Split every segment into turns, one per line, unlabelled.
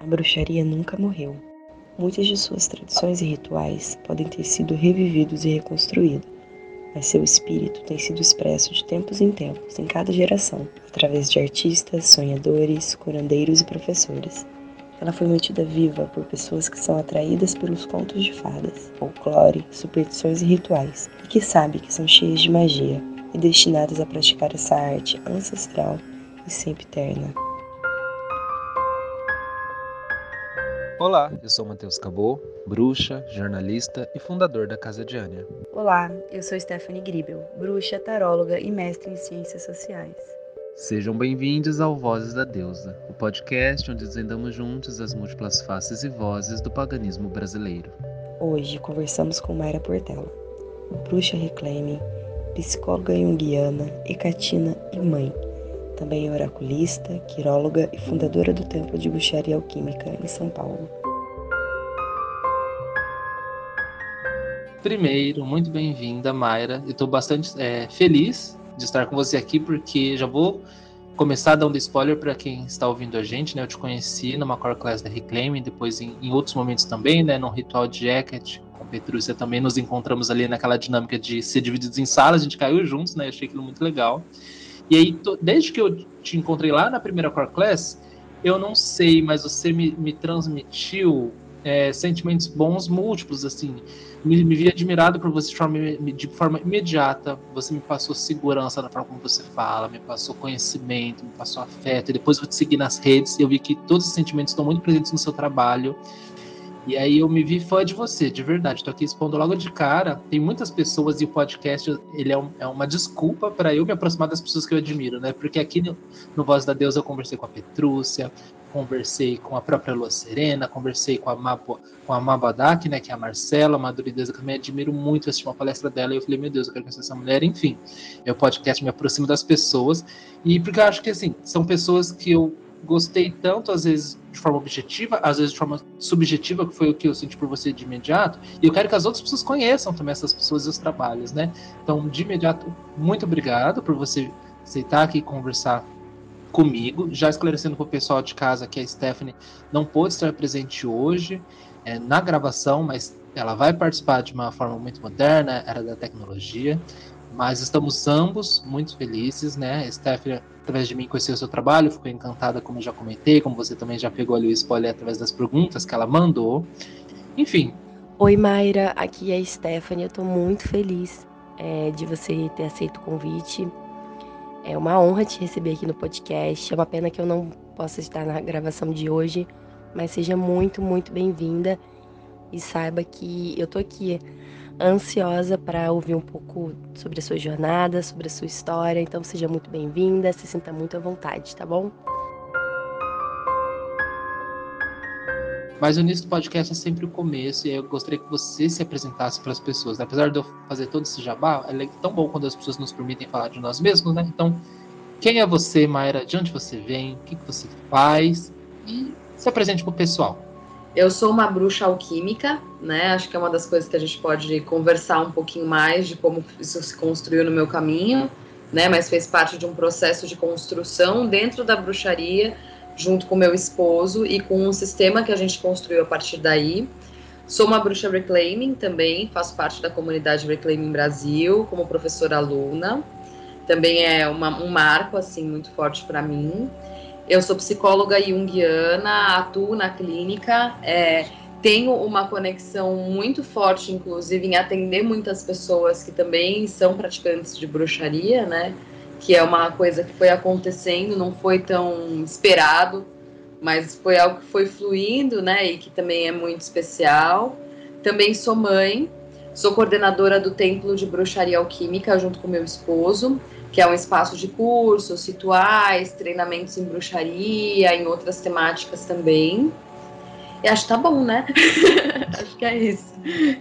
A bruxaria nunca morreu. Muitas de suas tradições e rituais podem ter sido revividos e reconstruídos, mas seu espírito tem sido expresso de tempos em tempos, em cada geração, através de artistas, sonhadores, curandeiros e professores. Ela foi mantida viva por pessoas que são atraídas pelos contos de fadas, folclore, superstições e rituais, e que sabem que são cheias de magia e destinadas a praticar essa arte ancestral e sempre eterna.
Olá, eu sou Matheus Cabot, bruxa, jornalista e fundador da Casa de Ania.
Olá, eu sou Stephanie Gribel, bruxa, taróloga e mestre em ciências sociais.
Sejam bem-vindos ao Vozes da Deusa, o podcast onde desvendamos juntos as múltiplas faces e vozes do paganismo brasileiro.
Hoje conversamos com Mayra Portela, bruxa reclaiming, psicóloga junguiana, hecatina e mãe também é oraculista, quiróloga e fundadora do Templo de Bruxaria Alquímica em São Paulo.
Primeiro, muito bem-vinda, Mayra. Estou bastante é, feliz de estar com você aqui, porque já vou começar dando spoiler para quem está ouvindo a gente, né? Eu te conheci numa core class da Reclaim, depois em, em, outros momentos também, né? No Ritual de Jacket, com Petrúcia também nos encontramos ali naquela dinâmica de ser divididos em salas, a gente caiu juntos, né? Achei aquilo muito legal. E aí, desde que eu te encontrei lá na primeira Core Class, eu não sei, mas você me, me transmitiu é, sentimentos bons múltiplos, assim. Me, me vi admirado por você de forma, de forma imediata. Você me passou segurança na forma como você fala, me passou conhecimento, me passou afeto. E depois eu te segui nas redes e eu vi que todos os sentimentos estão muito presentes no seu trabalho. E aí eu me vi fã de você, de verdade. Tô aqui expondo logo de cara. Tem muitas pessoas e o podcast ele é, um, é uma desculpa para eu me aproximar das pessoas que eu admiro, né? Porque aqui no, no Voz da Deus eu conversei com a Petrúcia, conversei com a própria Lua Serena, conversei com a Mapo, com a Mabadak, né, que é a Marcela, Madurideza, que eu também admiro muito, assisti uma palestra dela e eu falei, meu Deus, eu quero conhecer essa mulher, enfim. O podcast me aproxima das pessoas e porque eu acho que assim, são pessoas que eu gostei tanto, às vezes de forma objetiva, às vezes de forma subjetiva, que foi o que eu senti por você de imediato, e eu quero que as outras pessoas conheçam também essas pessoas e os trabalhos, né? Então, de imediato, muito obrigado por você aceitar aqui conversar comigo, já esclarecendo para o pessoal de casa que a Stephanie não pôde estar presente hoje é, na gravação, mas ela vai participar de uma forma muito moderna, era da tecnologia, mas estamos ambos muito felizes, né? Stephanie através de mim conheceu o seu trabalho, ficou encantada, como eu já comentei, como você também já pegou ali o spoiler através das perguntas que ela mandou. Enfim.
Oi, Mayra, aqui é a Stephanie, eu estou muito feliz é, de você ter aceito o convite. É uma honra te receber aqui no podcast. É uma pena que eu não possa estar na gravação de hoje, mas seja muito, muito bem-vinda e saiba que eu tô aqui ansiosa para ouvir um pouco sobre a sua jornada, sobre a sua história. Então seja muito bem-vinda, se sinta muito à vontade, tá bom?
Mas o início do podcast é sempre o começo, e eu gostaria que você se apresentasse para as pessoas. Apesar de eu fazer todo esse jabá, é tão bom quando as pessoas nos permitem falar de nós mesmos, né? Então, quem é você, Mayra? De onde você vem? O que, que você faz? E se apresente para o pessoal.
Eu sou uma bruxa alquímica, né? Acho que é uma das coisas que a gente pode conversar um pouquinho mais de como isso se construiu no meu caminho, né? Mas fez parte de um processo de construção dentro da bruxaria, junto com meu esposo e com um sistema que a gente construiu a partir daí. Sou uma bruxa reclaiming também, faço parte da comunidade Reclaiming Brasil como professora aluna. Também é uma, um marco assim muito forte para mim. Eu sou psicóloga junguiana, atuo na clínica, é, tenho uma conexão muito forte, inclusive, em atender muitas pessoas que também são praticantes de bruxaria, né? Que é uma coisa que foi acontecendo, não foi tão esperado, mas foi algo que foi fluindo, né? E que também é muito especial. Também sou mãe, sou coordenadora do Templo de Bruxaria Alquímica junto com meu esposo que é um espaço de cursos, rituais, treinamentos em bruxaria, em outras temáticas também. E acho que tá bom, né? acho que é isso.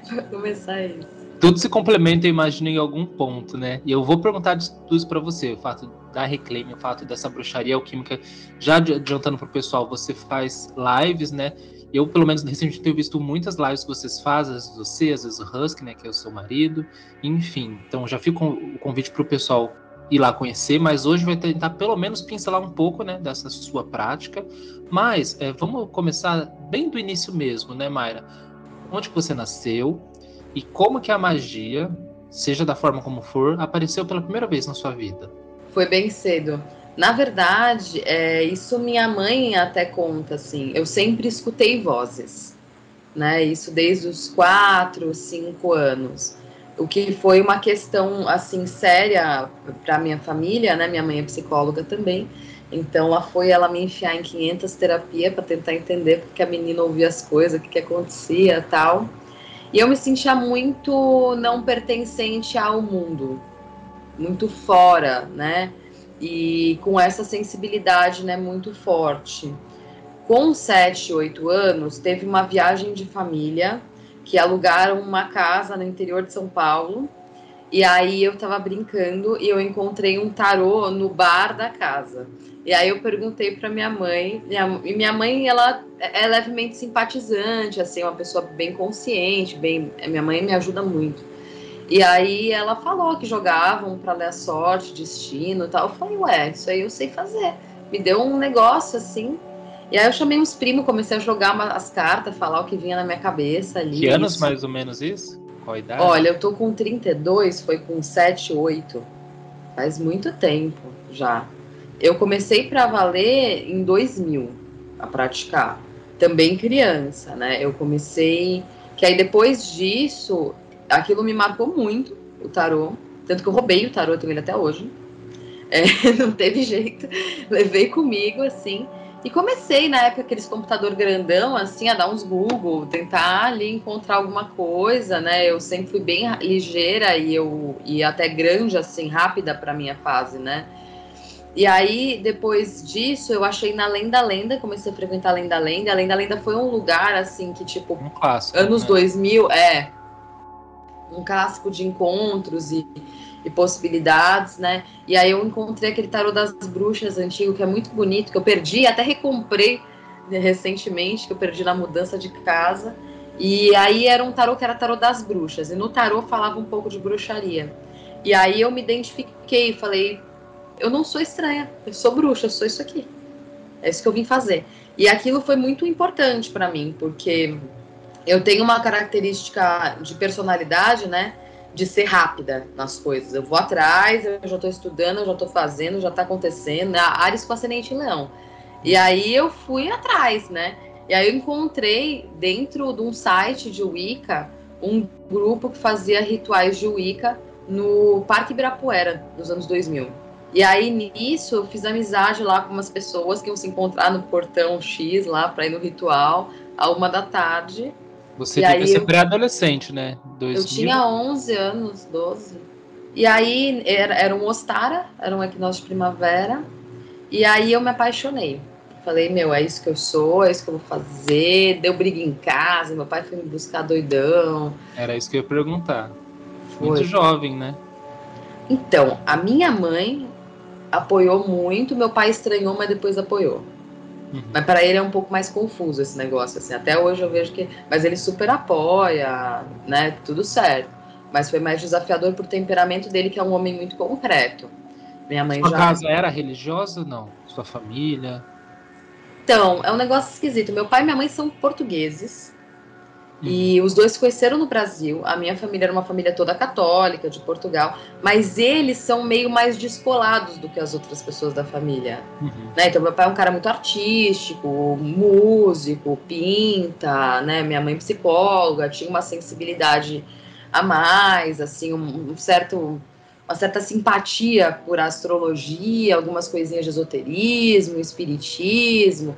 Pra começar é isso.
Tudo se complementa, eu imagino, em algum ponto, né? E eu vou perguntar tudo isso para você, o fato da Reclaim, o fato dessa bruxaria alquímica. Já adiantando pro pessoal, você faz lives, né? Eu, pelo menos, recentemente tenho visto muitas lives que vocês fazem, às vezes você, às vezes o Husky, né, que é o seu marido, enfim. Então, já fica o convite para o pessoal ir lá conhecer, mas hoje vai tentar pelo menos pincelar um pouco, né, dessa sua prática. Mas é, vamos começar bem do início mesmo, né, Mayra? Onde que você nasceu e como que a magia, seja da forma como for, apareceu pela primeira vez na sua vida?
Foi bem cedo. Na verdade, é, isso minha mãe até conta, assim, eu sempre escutei vozes, né? Isso desde os quatro, cinco anos. O que foi uma questão, assim, séria para minha família, né? Minha mãe é psicóloga também, então ela foi ela me enfiar em 500 terapia para tentar entender porque a menina ouvia as coisas, o que, que acontecia tal. E eu me sentia muito não pertencente ao mundo, muito fora, né? E com essa sensibilidade né, muito forte. Com 7, 8 anos, teve uma viagem de família que alugaram uma casa no interior de São Paulo. E aí eu tava brincando e eu encontrei um tarô no bar da casa. E aí eu perguntei para minha mãe, e minha mãe ela é levemente simpatizante, assim, uma pessoa bem consciente, bem, minha mãe me ajuda muito. E aí ela falou que jogavam para ler a sorte, destino e tal. Eu falei, ué, isso aí eu sei fazer. Me deu um negócio assim. E aí eu chamei uns primos, comecei a jogar as cartas, falar o que vinha na minha cabeça ali.
Que anos isso. mais ou menos isso? Qual idade?
Olha, eu tô com 32, foi com 7, 8. Faz muito tempo já. Eu comecei para valer em 2000 a praticar. Também criança, né? Eu comecei. Que aí depois disso aquilo me marcou muito, o tarô. Tanto que eu roubei o tarô, eu tenho ele até hoje. É, não teve jeito. Levei comigo, assim. E comecei, na época, aqueles computador grandão, assim, a dar uns Google, tentar ali encontrar alguma coisa, né? Eu sempre fui bem ligeira e eu e até grande, assim, rápida para minha fase, né? E aí, depois disso, eu achei na Lenda Lenda, comecei a frequentar a Lenda Lenda. A Lenda Lenda foi um lugar, assim, que, tipo,
um clássico,
anos né? 2000, é, um casco de encontros e, e, possibilidades, né? E aí eu encontrei aquele tarô das bruxas antigo, que é muito bonito, que eu perdi, até recomprei recentemente, que eu perdi na mudança de casa. E aí era um tarô que era tarô das bruxas, e no tarô falava um pouco de bruxaria. E aí eu me identifiquei, falei, eu não sou estranha, eu sou bruxa, eu sou isso aqui. É isso que eu vim fazer. E aquilo foi muito importante para mim, porque eu tenho uma característica de personalidade, né? De ser rápida nas coisas. Eu vou atrás, eu já estou estudando, eu já estou fazendo, já está acontecendo. Né? Ares com ascendente leão. E aí eu fui atrás, né? E aí eu encontrei dentro de um site de Wicca um grupo que fazia rituais de Wicca no Parque Ibirapuera, nos anos 2000. E aí nisso eu fiz amizade lá com umas pessoas que iam se encontrar no portão X lá para ir no ritual, a uma da tarde.
Você e devia ser pré-adolescente, né?
2000. Eu tinha 11 anos, 12. E aí era, era um Ostara, era um equinócio de primavera. E aí eu me apaixonei. Falei, meu, é isso que eu sou, é isso que eu vou fazer. Deu briga em casa, meu pai foi me buscar doidão.
Era isso que eu ia perguntar. Foi. Muito jovem, né?
Então, a minha mãe apoiou muito, meu pai estranhou, mas depois apoiou. Uhum. Mas para ele é um pouco mais confuso esse negócio, assim. Até hoje eu vejo que. Mas ele super apoia, né? Tudo certo. Mas foi mais desafiador por temperamento dele, que é um homem muito concreto. Minha mãe
Sua
já.
casa era religiosa ou não? Sua família?
Então, é um negócio esquisito. Meu pai e minha mãe são portugueses. E os dois se conheceram no Brasil. A minha família era uma família toda católica, de Portugal. Mas eles são meio mais descolados do que as outras pessoas da família. Uhum. Né? Então, meu pai é um cara muito artístico, músico, pinta, né? Minha mãe psicóloga, tinha uma sensibilidade a mais, assim, um, um certo uma certa simpatia por astrologia, algumas coisinhas de esoterismo, espiritismo.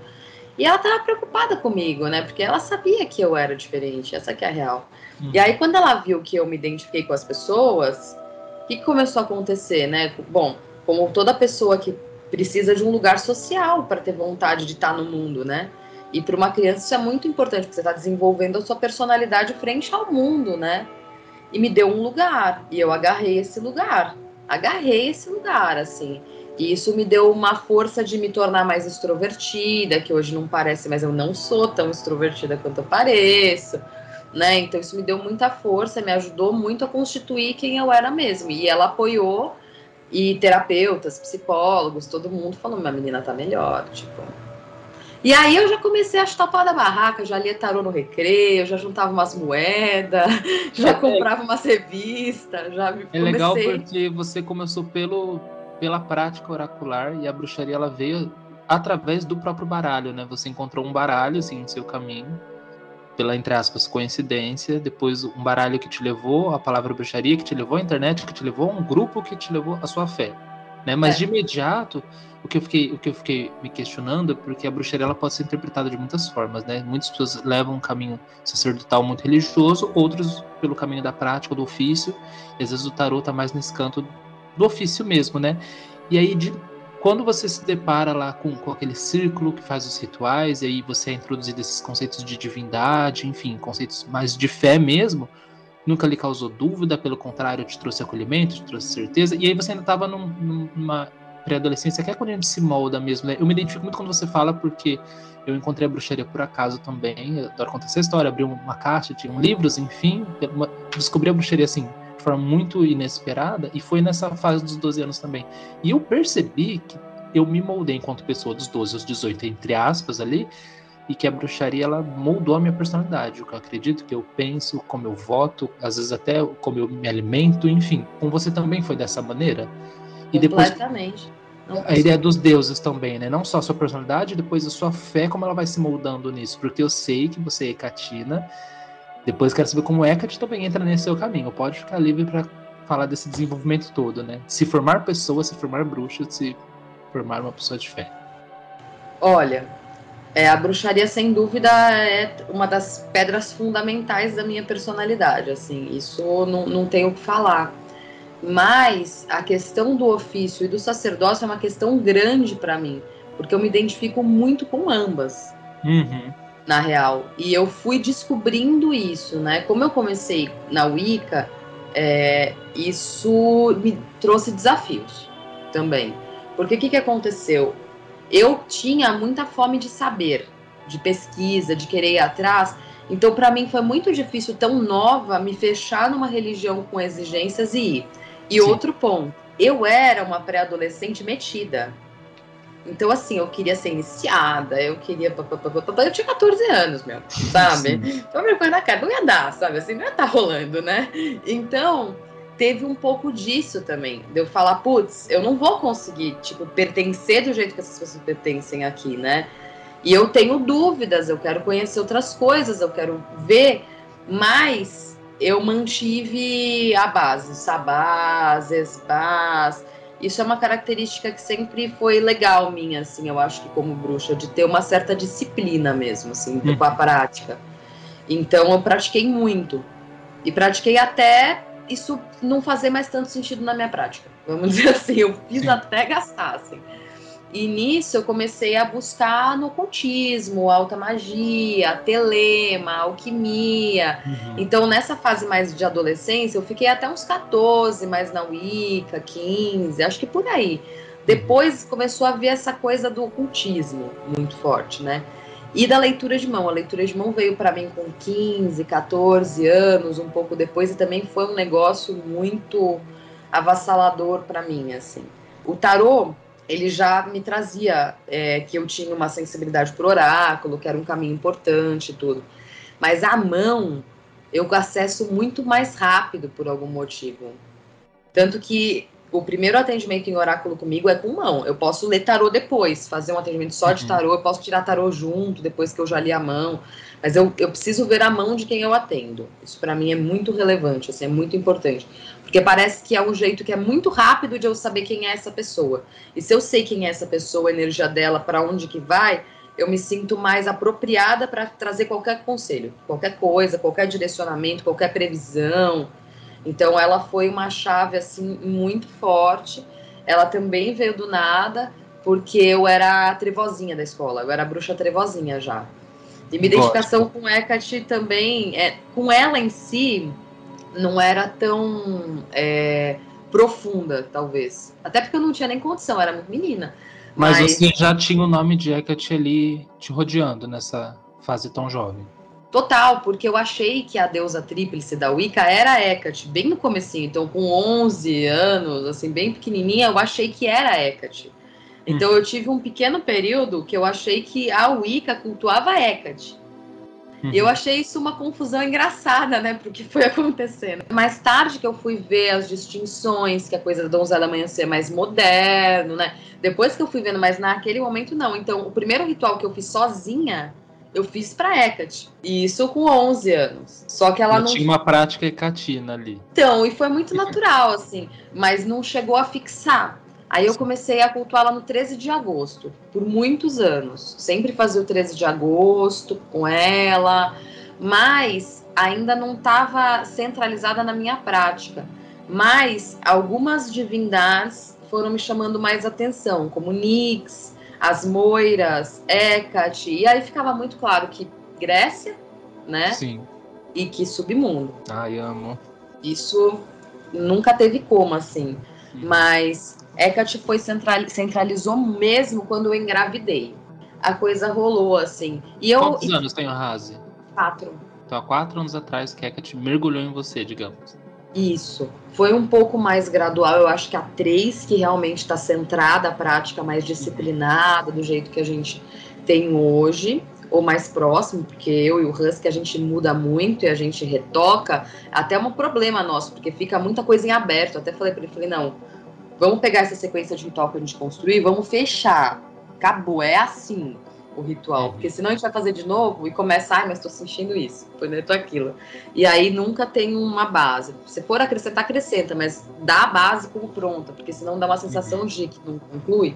E ela estava preocupada comigo, né? Porque ela sabia que eu era diferente, essa que é a real. Uhum. E aí, quando ela viu que eu me identifiquei com as pessoas, o que, que começou a acontecer, né? Bom, como toda pessoa que precisa de um lugar social para ter vontade de estar no mundo, né? E para uma criança isso é muito importante, porque você está desenvolvendo a sua personalidade frente ao mundo, né? E me deu um lugar, e eu agarrei esse lugar. Agarrei esse lugar, assim. E isso me deu uma força de me tornar mais extrovertida, que hoje não parece, mas eu não sou tão extrovertida quanto eu pareço, né? Então isso me deu muita força, me ajudou muito a constituir quem eu era mesmo. E ela apoiou E terapeutas, psicólogos, todo mundo falou, minha menina tá melhor, tipo. E aí eu já comecei a chutar pau da barraca, já lia tarô no recreio, já juntava umas moedas, já comprava umas revistas, já
É comecei... legal porque você começou pelo, pela prática oracular e a bruxaria ela veio através do próprio baralho, né? Você encontrou um baralho assim no seu caminho pela, entre aspas, coincidência, depois um baralho que te levou à palavra bruxaria, que te levou à internet, que te levou a um grupo que te levou à sua fé. Né? Mas é. de imediato, o que, eu fiquei, o que eu fiquei me questionando é porque a bruxaria ela pode ser interpretada de muitas formas, né? Muitas pessoas levam um caminho sacerdotal muito religioso, outros pelo caminho da prática, do ofício, e às vezes o tarot tá mais nesse canto do ofício mesmo, né? E aí, de, quando você se depara lá com, com aquele círculo que faz os rituais, e aí você é introduzido esses conceitos de divindade, enfim, conceitos mais de fé mesmo, nunca lhe causou dúvida, pelo contrário, te trouxe acolhimento, te trouxe certeza, e aí você ainda estava num, numa pré-adolescência, que é quando a gente se molda mesmo, né? Eu me identifico muito quando você fala, porque eu encontrei a bruxaria por acaso também, eu adoro contar essa história, abri uma caixa, tinham livros, enfim, descobri a bruxaria assim, de forma muito inesperada, e foi nessa fase dos 12 anos também. E eu percebi que eu me moldei enquanto pessoa dos 12 aos 18, entre aspas, ali, e que a bruxaria ela moldou a minha personalidade, o que eu acredito, que eu penso, como eu voto, às vezes até como eu me alimento, enfim. Com você também foi dessa maneira?
E depois
a ideia dos deuses também, né? Não só a sua personalidade, depois a sua fé, como ela vai se moldando nisso. Porque eu sei que você é Catina, depois quero saber como Hecate também entra nesse seu caminho. Pode ficar livre para falar desse desenvolvimento todo, né? Se formar pessoa, se formar bruxa, se formar uma pessoa de fé.
Olha, é, a bruxaria sem dúvida é uma das pedras fundamentais da minha personalidade. Assim, isso não, não tenho o que falar. Mas a questão do ofício e do sacerdócio é uma questão grande para mim, porque eu me identifico muito com ambas.
Uhum
na real. E eu fui descobrindo isso, né? Como eu comecei na Wicca, é, isso me trouxe desafios também. Porque o que, que aconteceu? Eu tinha muita fome de saber, de pesquisa, de querer ir atrás. Então, para mim, foi muito difícil, tão nova, me fechar numa religião com exigências e ir. E Sim. outro ponto, eu era uma pré-adolescente metida. Então, assim, eu queria ser iniciada, eu queria. Eu tinha 14 anos, meu, sabe? Então, vergonha na cara, não ia dar, sabe? Assim, não ia estar tá rolando, né? Então, teve um pouco disso também. De eu falar, putz, eu não vou conseguir, tipo, pertencer do jeito que essas pessoas pertencem aqui, né? E eu tenho dúvidas, eu quero conhecer outras coisas, eu quero ver, mas eu mantive a base, sabás, esbás isso é uma característica que sempre foi legal minha, assim, eu acho que como bruxa, de ter uma certa disciplina mesmo, assim, hum. com a prática. Então eu pratiquei muito. E pratiquei até isso não fazer mais tanto sentido na minha prática. Vamos dizer assim, eu fiz Sim. até gastar, assim. E nisso eu comecei a buscar no ocultismo, alta magia, telema, alquimia. Uhum. Então, nessa fase mais de adolescência, eu fiquei até uns 14, mais na Wicca, 15, acho que por aí. Depois começou a vir essa coisa do ocultismo muito forte, né? E da leitura de mão. A leitura de mão veio para mim com 15, 14 anos, um pouco depois, e também foi um negócio muito avassalador para mim, assim. O tarô ele já me trazia é, que eu tinha uma sensibilidade por oráculo, que era um caminho importante e tudo. Mas a mão, eu acesso muito mais rápido por algum motivo. Tanto que o primeiro atendimento em oráculo comigo é com mão. Eu posso ler tarô depois, fazer um atendimento só de uhum. tarô, eu posso tirar tarô junto, depois que eu já li a mão. Mas eu, eu preciso ver a mão de quem eu atendo. Isso para mim é muito relevante, assim, é muito importante. Porque parece que é um jeito que é muito rápido de eu saber quem é essa pessoa. E se eu sei quem é essa pessoa, a energia dela, para onde que vai, eu me sinto mais apropriada para trazer qualquer conselho, qualquer coisa, qualquer direcionamento, qualquer previsão. Então ela foi uma chave assim muito forte. Ela também veio do nada, porque eu era a trevozinha da escola, eu era a bruxa trevozinha já. E minha identificação com Hecate também, é, com ela em si, não era tão é, profunda, talvez. Até porque eu não tinha nem condição, era muito menina.
Mas, mas... você já tinha o nome de Hecate ali te rodeando nessa fase tão jovem.
Total, porque eu achei que a deusa tríplice da Wicca era Hecate, bem no comecinho. Então, com 11 anos, assim, bem pequenininha, eu achei que era Hecate. Então, hum. eu tive um pequeno período que eu achei que a Wicca cultuava Hecate. Uhum. Eu achei isso uma confusão engraçada, né, porque foi acontecendo. Mais tarde que eu fui ver as distinções, que a coisa da donzela amanhecer é mais moderno, né, depois que eu fui vendo, mas naquele momento não. Então, o primeiro ritual que eu fiz sozinha eu fiz para Hecate. E isso com 11 anos. Só que ela eu não.
Tinha uma prática hecatina ali.
Então, e foi muito natural, assim. Mas não chegou a fixar. Aí eu comecei a cultuá-la no 13 de agosto, por muitos anos. Sempre fazia o 13 de agosto com ela, mas ainda não estava centralizada na minha prática. Mas algumas divindades foram me chamando mais atenção, como Nix, as Moiras, Hecate, e aí ficava muito claro que Grécia, né?
Sim.
E que submundo.
Ai, amo.
Isso nunca teve como, assim. Mas Hecate foi central, centralizou mesmo quando eu engravidei. A coisa rolou, assim. E eu,
Quantos anos tem o Razi?
Quatro.
Então, há quatro anos atrás que Hecate mergulhou em você, digamos.
Isso. Foi um pouco mais gradual. Eu acho que a três que realmente está centrada, a prática mais disciplinada, do jeito que a gente tem hoje, ou mais próximo, porque eu e o Husky a gente muda muito e a gente retoca, até é um problema nosso, porque fica muita coisa em aberto. Eu até falei para ele, falei, não, vamos pegar essa sequência de ritual que a gente construir, vamos fechar. Acabou, é assim o ritual, porque senão a gente vai fazer de novo e começa, ai, mas estou sentindo isso, foi neto aquilo. E aí nunca tem uma base. Se for acrescentar, acrescenta, mas dá a base como pronta, porque senão dá uma sensação de que não conclui,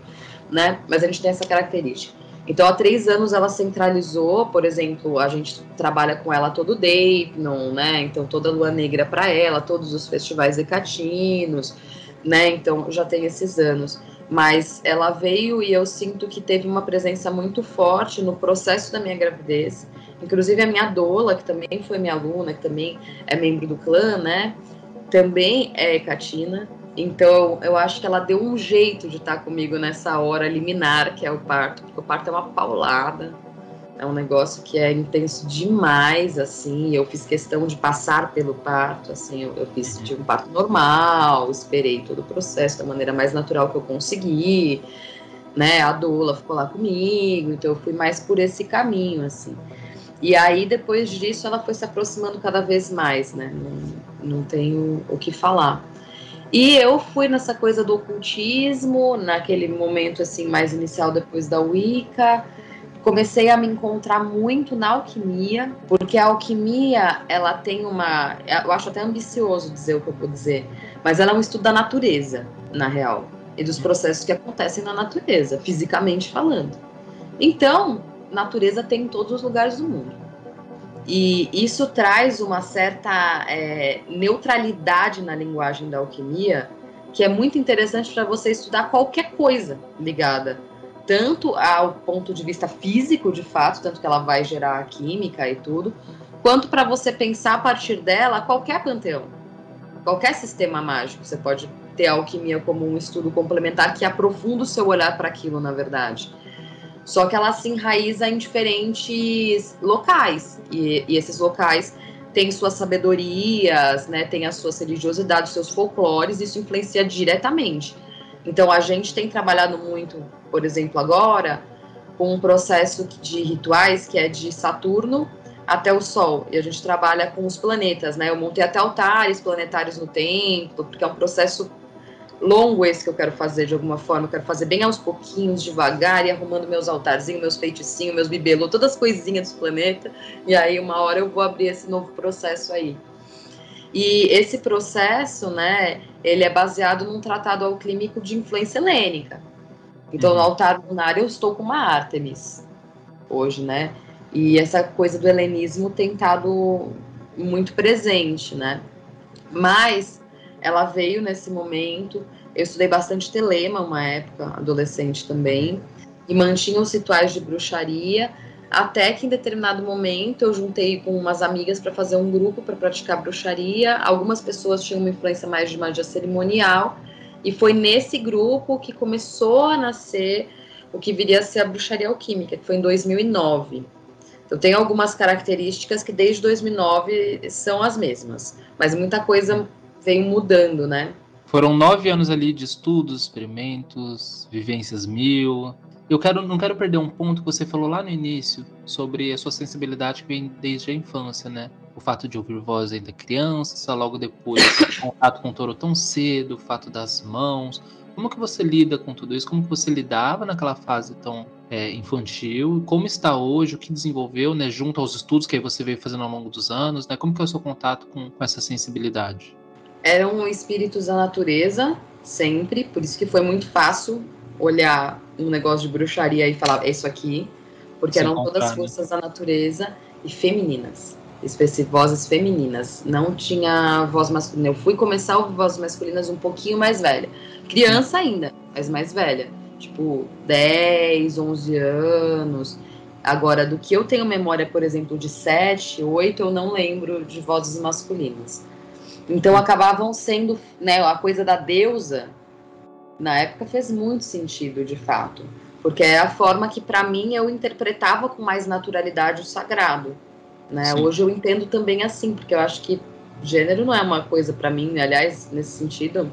né? Mas a gente tem essa característica. Então, há três anos ela centralizou, por exemplo, a gente trabalha com ela todo Dayton, né? Então, toda Lua Negra para ela, todos os festivais ecatinos, né? Então, já tem esses anos mas ela veio e eu sinto que teve uma presença muito forte no processo da minha gravidez. Inclusive a minha doula, que também foi minha aluna, que também é membro do clã, né? Também é Catina. Então eu acho que ela deu um jeito de estar comigo nessa hora liminar, que é o parto, porque o parto é uma paulada. É um negócio que é intenso demais, assim. Eu fiz questão de passar pelo parto, assim. Eu, eu fiz tive um parto normal, esperei todo o processo da maneira mais natural que eu consegui, né? A doula ficou lá comigo, então eu fui mais por esse caminho, assim. E aí depois disso ela foi se aproximando cada vez mais, né? Não, não tenho o que falar. E eu fui nessa coisa do ocultismo, naquele momento assim mais inicial depois da Wicca comecei a me encontrar muito na alquimia, porque a alquimia, ela tem uma, eu acho até ambicioso dizer o que eu vou dizer, mas ela é um estudo da natureza, na real, e dos processos que acontecem na natureza, fisicamente falando. Então, natureza tem em todos os lugares do mundo. E isso traz uma certa é, neutralidade na linguagem da alquimia, que é muito interessante para você estudar qualquer coisa ligada tanto ao ponto de vista físico, de fato, tanto que ela vai gerar química e tudo, quanto para você pensar a partir dela qualquer panteão, qualquer sistema mágico. Você pode ter a alquimia como um estudo complementar que aprofunda o seu olhar para aquilo, na verdade. Só que ela se enraiza em diferentes locais, e, e esses locais têm suas sabedorias, né, têm as suas religiosidades, seus folclores, isso influencia diretamente. Então a gente tem trabalhado muito por exemplo, agora, com um processo de rituais que é de Saturno até o Sol. E a gente trabalha com os planetas, né? Eu montei até altares planetários no templo, porque é um processo longo esse que eu quero fazer de alguma forma. Eu quero fazer bem aos pouquinhos, devagar, e arrumando meus altarzinhos, meus feiticinhos, meus bibelô, todas as coisinhas dos planetas. E aí, uma hora eu vou abrir esse novo processo aí. E esse processo, né, ele é baseado num tratado alquímico de influência helênica. Então, uhum. no altar lunar eu estou com uma Artemis hoje, né? E essa coisa do helenismo tem estado muito presente, né? Mas ela veio nesse momento. Eu estudei bastante telema uma época, adolescente também, e mantinha os rituais de bruxaria, até que em determinado momento eu juntei com umas amigas para fazer um grupo para praticar bruxaria. Algumas pessoas tinham uma influência mais de magia cerimonial, e foi nesse grupo que começou a nascer o que viria a ser a bruxaria alquímica, que foi em 2009. Eu tenho algumas características que desde 2009 são as mesmas, mas muita coisa vem mudando, né?
Foram nove anos ali de estudos, experimentos, vivências mil. Eu quero, não quero perder um ponto que você falou lá no início sobre a sua sensibilidade que vem desde a infância, né? O fato de ouvir voz ainda criança, logo depois contato com o touro tão cedo, o fato das mãos. Como que você lida com tudo isso? Como que você lidava naquela fase tão é, infantil? Como está hoje? O que desenvolveu, né? Junto aos estudos que aí você veio fazendo ao longo dos anos, né? Como que é o seu contato com, com essa sensibilidade?
Eram espíritos da natureza, sempre. Por isso que foi muito fácil olhar um negócio de bruxaria e falar, é isso aqui. Porque eram comprar, todas né? forças né? da natureza e femininas vozes femininas, não tinha voz masculina. Eu fui começar a ouvir vozes masculinas um pouquinho mais velha. Criança ainda, mas mais velha. Tipo, 10, 11 anos. Agora, do que eu tenho memória, por exemplo, de 7, 8, eu não lembro de vozes masculinas. Então acabavam sendo, né, a coisa da deusa, na época fez muito sentido, de fato. Porque é a forma que, para mim, eu interpretava com mais naturalidade o sagrado. Né? Hoje eu entendo também assim, porque eu acho que gênero não é uma coisa para mim, aliás, nesse sentido,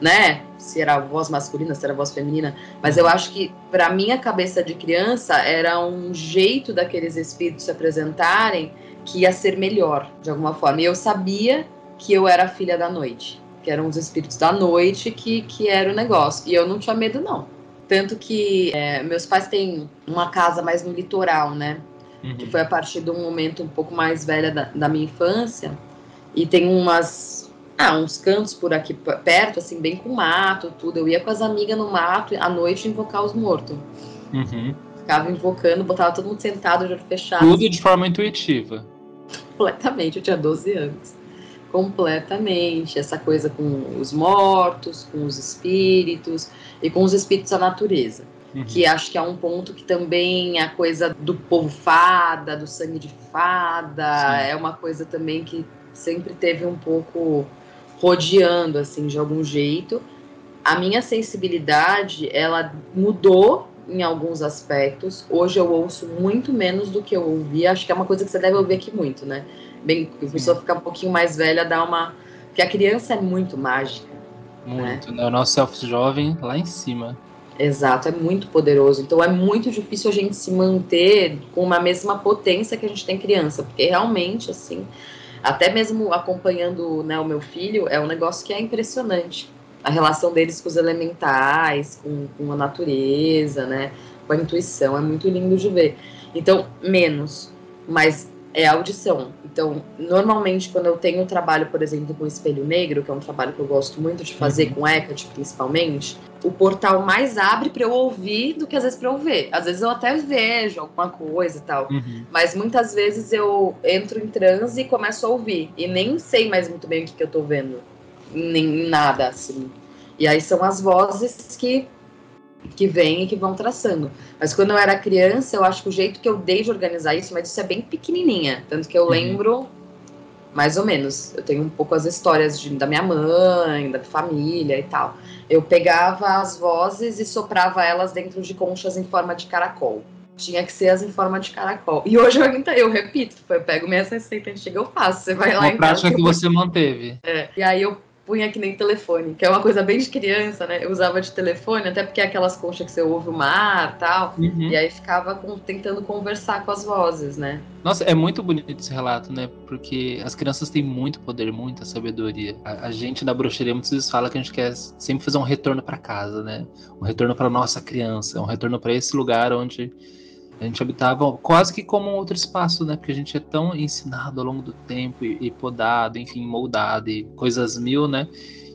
né? Se era voz masculina, se era voz feminina, mas eu acho que para minha cabeça de criança era um jeito daqueles espíritos se apresentarem que ia ser melhor, de alguma forma. E eu sabia que eu era filha da noite, que eram os espíritos da noite que, que era o negócio. E eu não tinha medo, não. Tanto que é, meus pais têm uma casa mais no litoral, né? uhum. que foi a partir de um momento um pouco mais velha da, da minha infância. E tem umas ah, uns cantos por aqui perto, assim, bem com mato, tudo. Eu ia com as amigas no mato à noite invocar os mortos.
Uhum.
Ficava invocando, botava todo mundo sentado, de olho fechado.
Tudo de forma intuitiva.
Completamente, eu tinha 12 anos. Completamente. Essa coisa com os mortos, com os espíritos e com os espíritos da natureza. Uhum. Que acho que é um ponto que também a coisa do povo fada, do sangue de fada, Sim. é uma coisa também que sempre teve um pouco rodeando, assim, de algum jeito. A minha sensibilidade, ela mudou em alguns aspectos. Hoje eu ouço muito menos do que eu ouvia. Acho que é uma coisa que você deve ouvir aqui muito, né? Bem, a pessoa ficar um pouquinho mais velha, dá uma. Porque a criança é muito mágica.
Muito, né? né? O nosso self jovem lá em cima.
Exato, é muito poderoso. Então é muito difícil a gente se manter com uma mesma potência que a gente tem criança, porque realmente, assim, até mesmo acompanhando né, o meu filho, é um negócio que é impressionante. A relação deles com os elementais, com, com a natureza, né, com a intuição, é muito lindo de ver. Então, menos, mas é audição. Então, normalmente, quando eu tenho trabalho, por exemplo, com espelho negro, que é um trabalho que eu gosto muito de fazer, uhum. com Hecate principalmente, o portal mais abre para eu ouvir do que às vezes para eu ver. Às vezes eu até vejo alguma coisa e tal, uhum. mas muitas vezes eu entro em transe e começo a ouvir, e nem sei mais muito bem o que, que eu tô vendo, nem nada assim. E aí são as vozes que que vêm e que vão traçando. Mas quando eu era criança, eu acho que o jeito que eu dei de organizar isso, mas isso é bem pequenininha, tanto que eu uhum. lembro mais ou menos. Eu tenho um pouco as histórias de, da minha mãe, da família e tal. Eu pegava as vozes e soprava elas dentro de conchas em forma de caracol. Tinha que ser as em forma de caracol. E hoje eu ainda, eu repito, eu pego minha receita antiga, eu faço. Você vai lá
Uma em prática que você manteve.
É. E aí eu punha que nem telefone, que é uma coisa bem de criança, né? Eu usava de telefone, até porque é aquelas conchas que você ouve o mar tal. Uhum. E aí ficava com, tentando conversar com as vozes, né?
Nossa, é muito bonito esse relato, né? Porque as crianças têm muito poder, muita sabedoria. A, a gente da bruxaria muitas vezes fala que a gente quer sempre fazer um retorno para casa, né? Um retorno para nossa criança, um retorno para esse lugar onde a gente habitava quase que como um outro espaço, né? Porque a gente é tão ensinado ao longo do tempo e, e podado, enfim, moldado e coisas mil, né?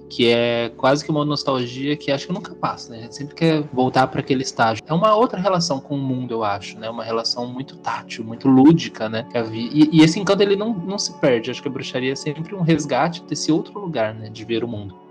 Que é quase que uma nostalgia que acho que nunca passa, né? A gente sempre quer voltar para aquele estágio. É uma outra relação com o mundo, eu acho, né? Uma relação muito tátil, muito lúdica, né? E, e esse encanto ele não, não se perde. Acho que a bruxaria é sempre um resgate desse outro lugar, né? De ver o mundo.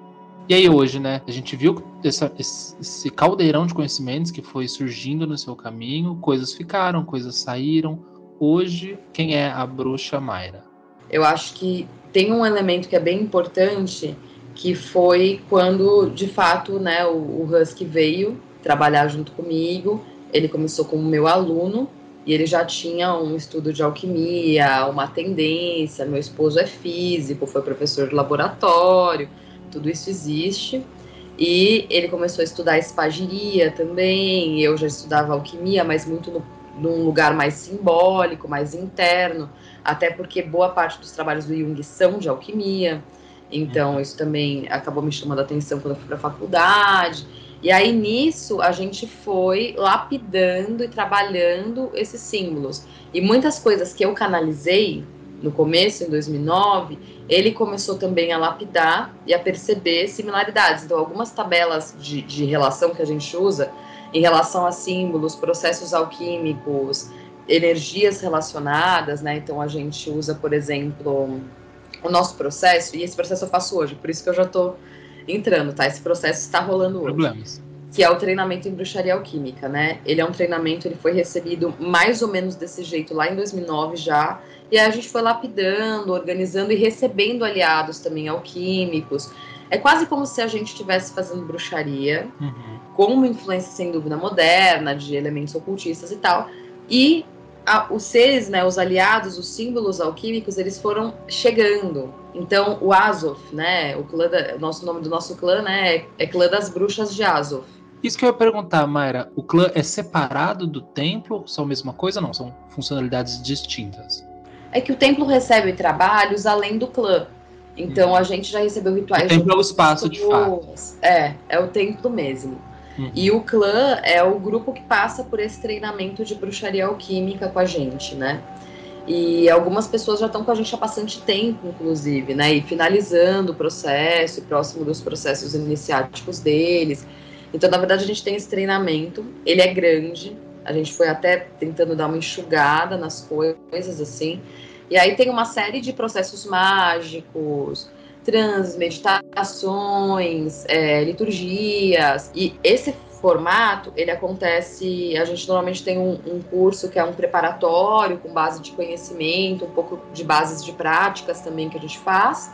E aí hoje, né, a gente viu essa, esse caldeirão de conhecimentos que foi surgindo no seu caminho, coisas ficaram, coisas saíram. Hoje, quem é a bruxa Mayra?
Eu acho que tem um elemento que é bem importante, que foi quando, de fato, né, o, o Husky veio trabalhar junto comigo. Ele começou como meu aluno E ele já tinha um estudo de alquimia, uma tendência. Meu esposo é físico, foi professor de laboratório, tudo isso existe. E ele começou a estudar espagiria também. Eu já estudava alquimia, mas muito no, num lugar mais simbólico, mais interno, até porque boa parte dos trabalhos do Jung são de alquimia. Então, uhum. isso também acabou me chamando a atenção quando eu fui para a faculdade. E aí, nisso, a gente foi lapidando e trabalhando esses símbolos. E muitas coisas que eu canalizei no começo, em 2009, ele começou também a lapidar e a perceber similaridades. Então, algumas tabelas de, de relação que a gente usa em relação a símbolos, processos alquímicos, energias relacionadas, né? Então, a gente usa, por exemplo, o nosso processo, e esse processo eu faço hoje, por isso que eu já estou entrando, tá? Esse processo está rolando hoje.
Problemas.
Que é o treinamento em bruxaria alquímica, né? Ele é um treinamento, ele foi recebido mais ou menos desse jeito lá em 2009 já, e aí a gente foi lapidando, organizando e recebendo aliados também alquímicos. É quase como se a gente estivesse fazendo bruxaria, uhum. com uma influência sem dúvida moderna, de elementos ocultistas e tal. E a, os seres, né, os aliados, os símbolos alquímicos, eles foram chegando. Então, o Azov, né, o clã da, o nosso nome do nosso clã, né, é, é clã das bruxas de Azov.
Isso que eu ia perguntar, Mayra, o clã é separado do templo? São a mesma coisa? Não, são funcionalidades distintas
é que o templo recebe trabalhos além do clã. Então uhum. a gente já recebeu rituais. O
templo é o espaço de fato.
É, é o templo mesmo. Uhum. E o clã é o grupo que passa por esse treinamento de bruxaria alquímica com a gente, né? E algumas pessoas já estão com a gente há bastante tempo, inclusive, né? E finalizando o processo, próximo dos processos iniciáticos deles. Então, na verdade, a gente tem esse treinamento. Ele é grande, a gente foi até tentando dar uma enxugada nas coisas, assim. E aí tem uma série de processos mágicos, trans, meditações, é, liturgias. E esse formato, ele acontece. A gente normalmente tem um, um, curso que é um preparatório com base de conhecimento, um pouco de bases de práticas também que a gente faz.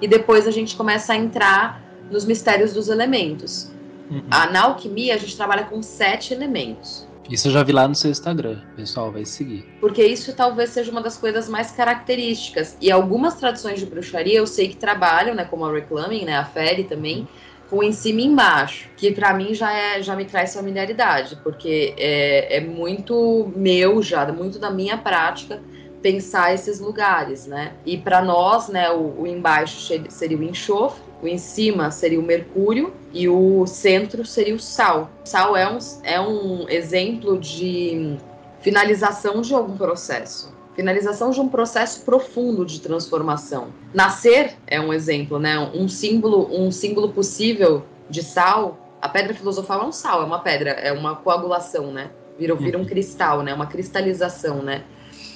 E depois a gente começa a entrar nos mistérios dos elementos. Uhum. A, na alquimia, a gente trabalha com sete elementos.
Isso eu já vi lá no seu Instagram, pessoal, vai seguir.
Porque isso talvez seja uma das coisas mais características. E algumas tradições de bruxaria eu sei que trabalham, né, como a Reclaiming, né, a Fere também, com em cima e embaixo, que para mim já é já me traz familiaridade, porque é, é muito meu já, muito da minha prática pensar esses lugares, né? E para nós, né, o, o embaixo seria o enxofre, o em cima seria o mercúrio e o centro seria o sal. O sal é um, é um exemplo de finalização de algum processo. Finalização de um processo profundo de transformação. Nascer é um exemplo, né? Um símbolo, um símbolo possível de sal. A pedra filosofal é um sal, é uma pedra, é uma coagulação, né? Vira, vira um uhum. cristal, né? Uma cristalização, né?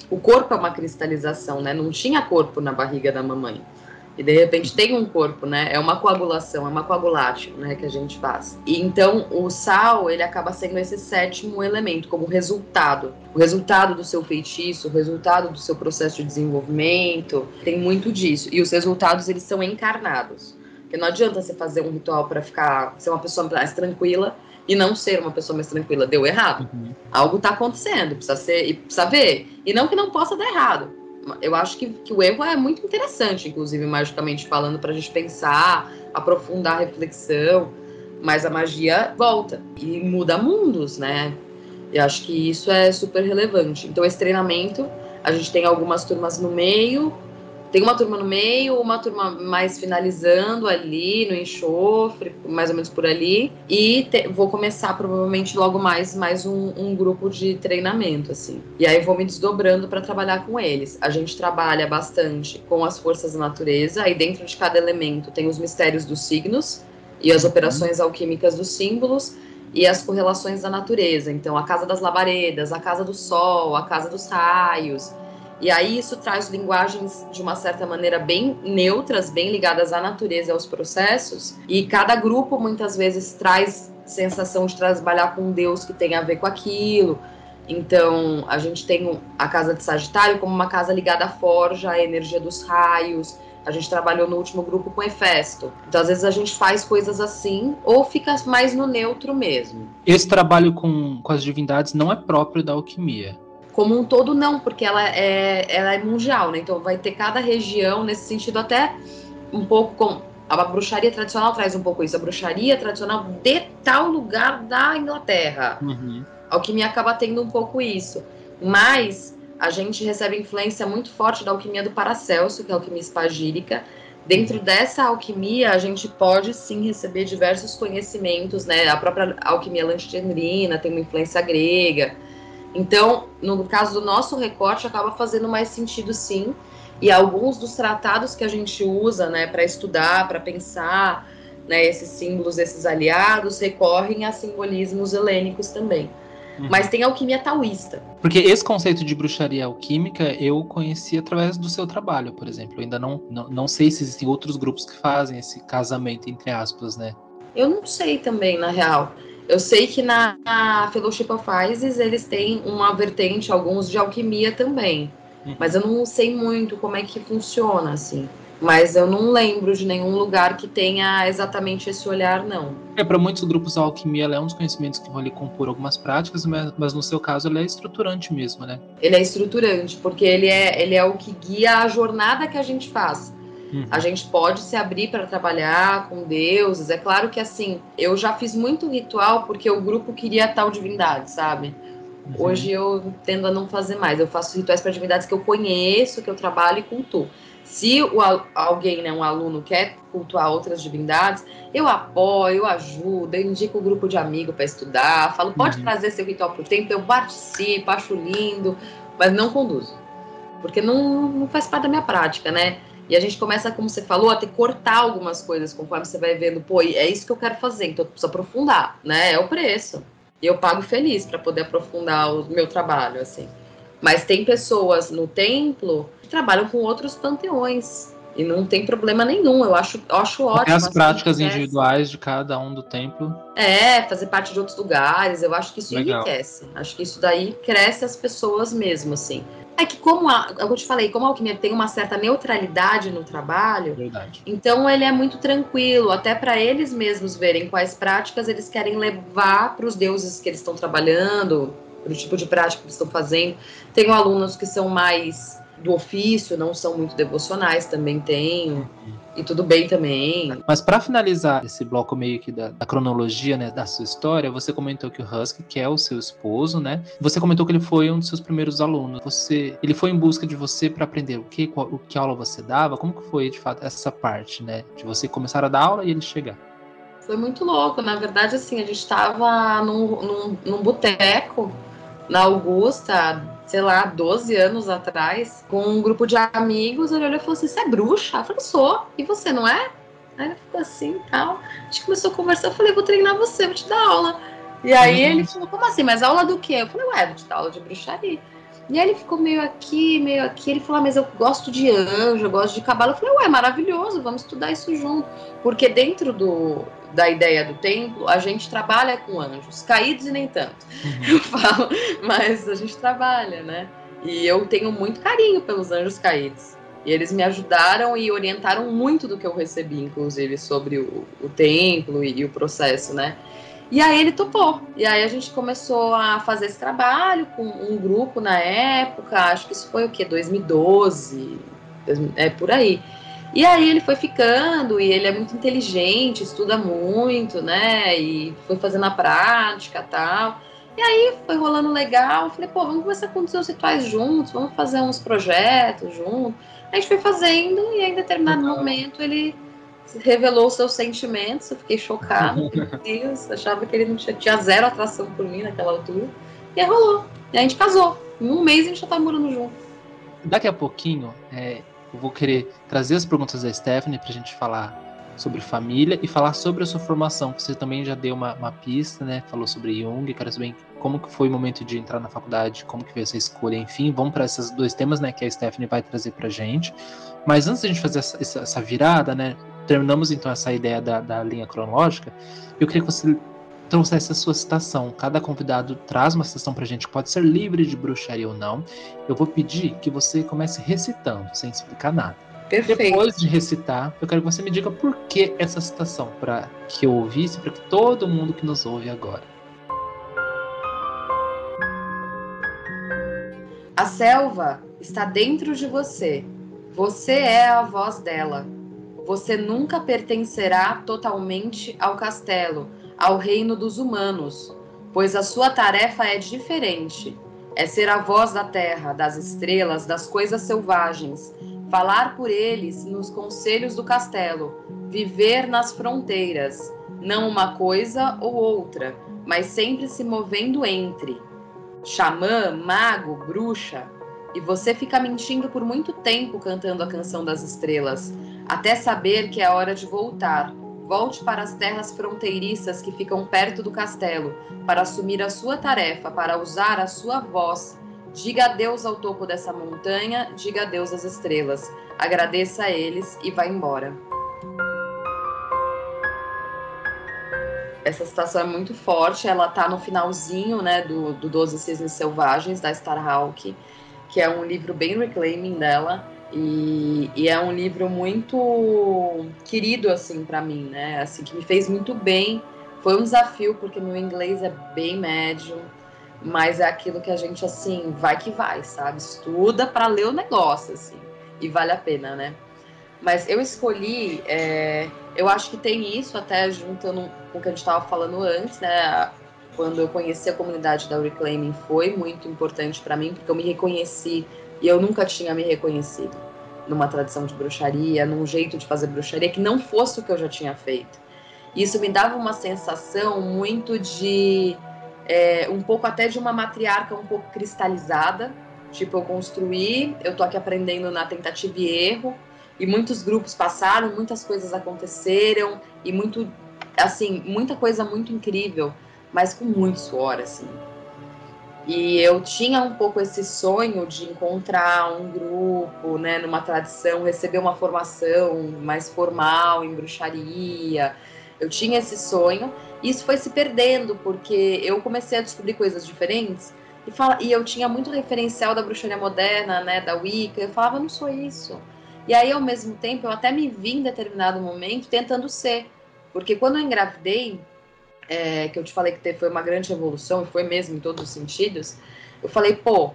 O corpo é uma cristalização, né? Não tinha corpo na barriga da mamãe e de repente tem um corpo, né? É uma coagulação, é uma coagulátil, né, que a gente faz. E então o sal, ele acaba sendo esse sétimo elemento como resultado. O resultado do seu feitiço, o resultado do seu processo de desenvolvimento, tem muito disso. E os resultados eles são encarnados. Porque não adianta você fazer um ritual para ficar ser uma pessoa mais tranquila e não ser uma pessoa mais tranquila. Deu errado. Uhum. Algo está acontecendo, precisa ser e precisa ver. E não que não possa dar errado eu acho que, que o erro é muito interessante, inclusive, magicamente falando, para a gente pensar, aprofundar a reflexão, mas a magia volta e muda mundos, né? Eu acho que isso é super relevante. Então, esse treinamento, a gente tem algumas turmas no meio, tem uma turma no meio, uma turma mais finalizando ali no enxofre, mais ou menos por ali. E te, vou começar provavelmente logo mais mais um, um, grupo de treinamento, assim. E aí vou me desdobrando para trabalhar com eles. A gente trabalha bastante com as forças da natureza, aí dentro de cada elemento tem os mistérios dos signos e as operações alquímicas dos símbolos e as correlações da natureza. Então, a casa das labaredas, a casa do sol, a casa dos raios e aí isso traz linguagens de uma certa maneira bem neutras, bem ligadas à natureza e aos processos. E cada grupo muitas vezes traz sensação de trabalhar com Deus que tem a ver com aquilo. Então, a gente tem a casa de Sagitário como uma casa ligada à forja, à energia dos raios. A gente trabalhou no último grupo com Hefesto. Então, às vezes, a gente faz coisas assim, ou fica mais no neutro mesmo.
Esse trabalho com, com as divindades não é próprio da alquimia.
Como um todo, não, porque ela é, ela é mundial, né? Então vai ter cada região, nesse sentido, até um pouco como. A bruxaria tradicional traz um pouco isso. A bruxaria tradicional de tal lugar da Inglaterra. Uhum. A alquimia acaba tendo um pouco isso. Mas a gente recebe influência muito forte da alquimia do Paracelso, que é a alquimia espagírica. Dentro dessa alquimia, a gente pode sim receber diversos conhecimentos, né? A própria alquimia lanchitendrina tem uma influência grega. Então, no caso do nosso recorte, acaba fazendo mais sentido sim. E alguns dos tratados que a gente usa, né, para estudar, para pensar, né, esses símbolos, esses aliados, recorrem a simbolismos helênicos também. Uhum. Mas tem alquimia taoísta.
Porque esse conceito de bruxaria alquímica eu conheci através do seu trabalho, por exemplo. Eu ainda não, não, não sei se existem outros grupos que fazem esse casamento, entre aspas, né?
Eu não sei também, na real. Eu sei que na, na Fellowship of Isis eles têm uma vertente, alguns de alquimia também. Uhum. Mas eu não sei muito como é que funciona, assim. Mas eu não lembro de nenhum lugar que tenha exatamente esse olhar, não.
É, para muitos grupos a alquimia é um dos conhecimentos que vão ali compor algumas práticas, mas, mas, no seu caso ele é estruturante mesmo, né?
Ele é estruturante, porque ele é, ele é o que guia a jornada que a gente faz. Uhum. A gente pode se abrir para trabalhar com deuses. É claro que assim, eu já fiz muito ritual porque o grupo queria tal divindade, sabe? Uhum. Hoje eu tendo a não fazer mais. Eu faço rituais para divindades que eu conheço, que eu trabalho e cultuo. Se o, alguém, né, um aluno, quer cultuar outras divindades, eu apoio, eu ajudo, eu indico um grupo de amigos para estudar, falo, pode uhum. trazer seu ritual para o tempo, eu participo, acho lindo, mas não conduzo. Porque não, não faz parte da minha prática, né? E a gente começa, como você falou, a ter que cortar algumas coisas conforme você vai vendo, pô, é isso que eu quero fazer, então eu preciso aprofundar, né? É o preço. E eu pago feliz para poder aprofundar o meu trabalho, assim. Mas tem pessoas no templo trabalham com outros panteões. E não tem problema nenhum, eu acho, eu acho ótimo.
as práticas individuais de cada um do templo.
É, fazer parte de outros lugares, eu acho que isso Legal. enriquece. Acho que isso daí cresce as pessoas mesmo, assim. É que como a, eu te falei, como a alquimia tem uma certa neutralidade no trabalho,
Verdade.
então ele é muito tranquilo, até para eles mesmos verem quais práticas eles querem levar para os deuses que eles estão trabalhando, para o tipo de prática que eles estão fazendo. Tenho alunos que são mais do ofício, não são muito devocionais, também tenho. E tudo bem também.
Mas para finalizar esse bloco meio que da, da, cronologia, né, da sua história, você comentou que o Husky, que é o seu esposo, né? Você comentou que ele foi um dos seus primeiros alunos. Você, ele foi em busca de você para aprender o que, qual, o que aula você dava? Como que foi de fato essa parte, né, de você começar a dar aula e ele chegar?
Foi muito louco, na verdade, assim, a gente estava num, num, num boteco na Augusta, sei lá, 12 anos atrás, com um grupo de amigos, ele olhou e falou assim: Você é bruxa? Eu falei: Sou. E você não é? Aí ele ficou assim e tal. A gente começou a conversar. Eu falei: Vou treinar você, vou te dar aula. E aí uhum. ele falou: Como assim? Mas aula do quê? Eu falei: Ué, vou te dar aula de bruxaria. E aí ele ficou meio aqui, meio aqui. Ele falou: ah, Mas eu gosto de anjo, eu gosto de cabalo. Eu falei: Ué, maravilhoso, vamos estudar isso junto. Porque dentro do, da ideia do templo, a gente trabalha com anjos, caídos e nem tanto. Uhum. Eu falo, mas a gente trabalha, né? E eu tenho muito carinho pelos anjos caídos. E eles me ajudaram e orientaram muito do que eu recebi, inclusive, sobre o, o templo e, e, o processo, né? E aí ele topou. E aí a gente começou a fazer esse trabalho com um grupo na época, acho que isso foi o quê? 2012, é por aí. E aí ele foi ficando, e ele é muito inteligente, estuda muito, né? E foi fazendo a prática tal. E aí foi rolando legal. Falei, pô, vamos começar a acontecer os rituais juntos, vamos fazer uns projetos juntos. A gente foi fazendo, e aí, em determinado uhum. momento ele revelou os seus sentimentos. Eu fiquei chocada, meu Deus, achava que ele não tinha, tinha zero atração por mim naquela altura. E aí rolou. E a gente casou. Em um mês a gente já tá morando junto.
Daqui a pouquinho, é, eu vou querer trazer as perguntas da Stephanie para a gente falar sobre família e falar sobre a sua formação, você também já deu uma, uma pista, né? Falou sobre Jung, quero saber como que foi o momento de entrar na faculdade, como que veio essa escolha, enfim, vamos para esses dois temas, né, que a Stephanie vai trazer para gente. Mas antes de a gente fazer essa, essa virada, né, terminamos então essa ideia da, da linha cronológica, eu queria que você trouxesse a sua citação. Cada convidado traz uma citação pra gente, pode ser livre de bruxaria ou não. Eu vou pedir que você comece recitando, sem explicar nada.
Perfeito.
Depois de recitar, eu quero que você me diga por que essa citação, para que eu ouvisse, para que todo mundo que nos ouve agora.
A selva está dentro de você. Você é a voz dela. Você nunca pertencerá totalmente ao castelo, ao reino dos humanos, pois a sua tarefa é diferente. É ser a voz da terra, das estrelas, das coisas selvagens, falar por eles nos conselhos do castelo, viver nas fronteiras, não uma coisa ou outra, mas sempre se movendo entre. Xamã, mago, bruxa, e você fica mentindo por muito tempo cantando a canção das estrelas, até saber que é hora de voltar. Volte para as terras fronteiriças que ficam perto do castelo, para assumir a sua tarefa, para usar a sua voz. Diga adeus ao topo dessa montanha, diga adeus às estrelas. Agradeça a eles e vá embora. Essa citação é muito forte, ela tá no finalzinho, né, do, do Doze Cisnes Selvagens, da Starhawk que é um livro bem reclaiming dela. E, e, é um livro muito querido assim para mim, né? Assim que me fez muito bem. Foi um desafio porque meu inglês é bem médio, mas é aquilo que a gente assim vai que vai, sabe? Estuda para ler o negócio assim e vale a pena, né? Mas eu escolhi, é, eu acho que tem isso até juntando com o que a gente estava falando antes, né? quando eu conheci a comunidade da Reclaiming foi muito importante para mim, porque eu me reconheci e eu nunca tinha me reconhecido numa tradição de bruxaria, num jeito de fazer bruxaria que não fosse o que eu já tinha feito. Isso me dava uma sensação muito de é, um pouco até de uma matriarca um pouco cristalizada. Tipo, eu construí, eu tô aqui aprendendo na tentativa e erro, e muitos grupos passaram, muitas coisas aconteceram, e muito, assim, muita coisa muito incrível mas com muito suor, assim. E eu tinha um pouco esse sonho de encontrar um grupo, né, numa tradição, receber uma formação mais formal em bruxaria. Eu tinha esse sonho, e isso foi se perdendo, porque eu comecei a descobrir coisas diferentes, e, fala, e eu tinha muito referencial da bruxaria moderna, né, da Wicca, eu falava, não sou isso. E aí, ao mesmo tempo, eu até me vi em determinado momento tentando ser, porque quando eu engravidei, é, que eu te falei que foi uma grande revolução, e foi mesmo em todos os sentidos, eu falei, pô,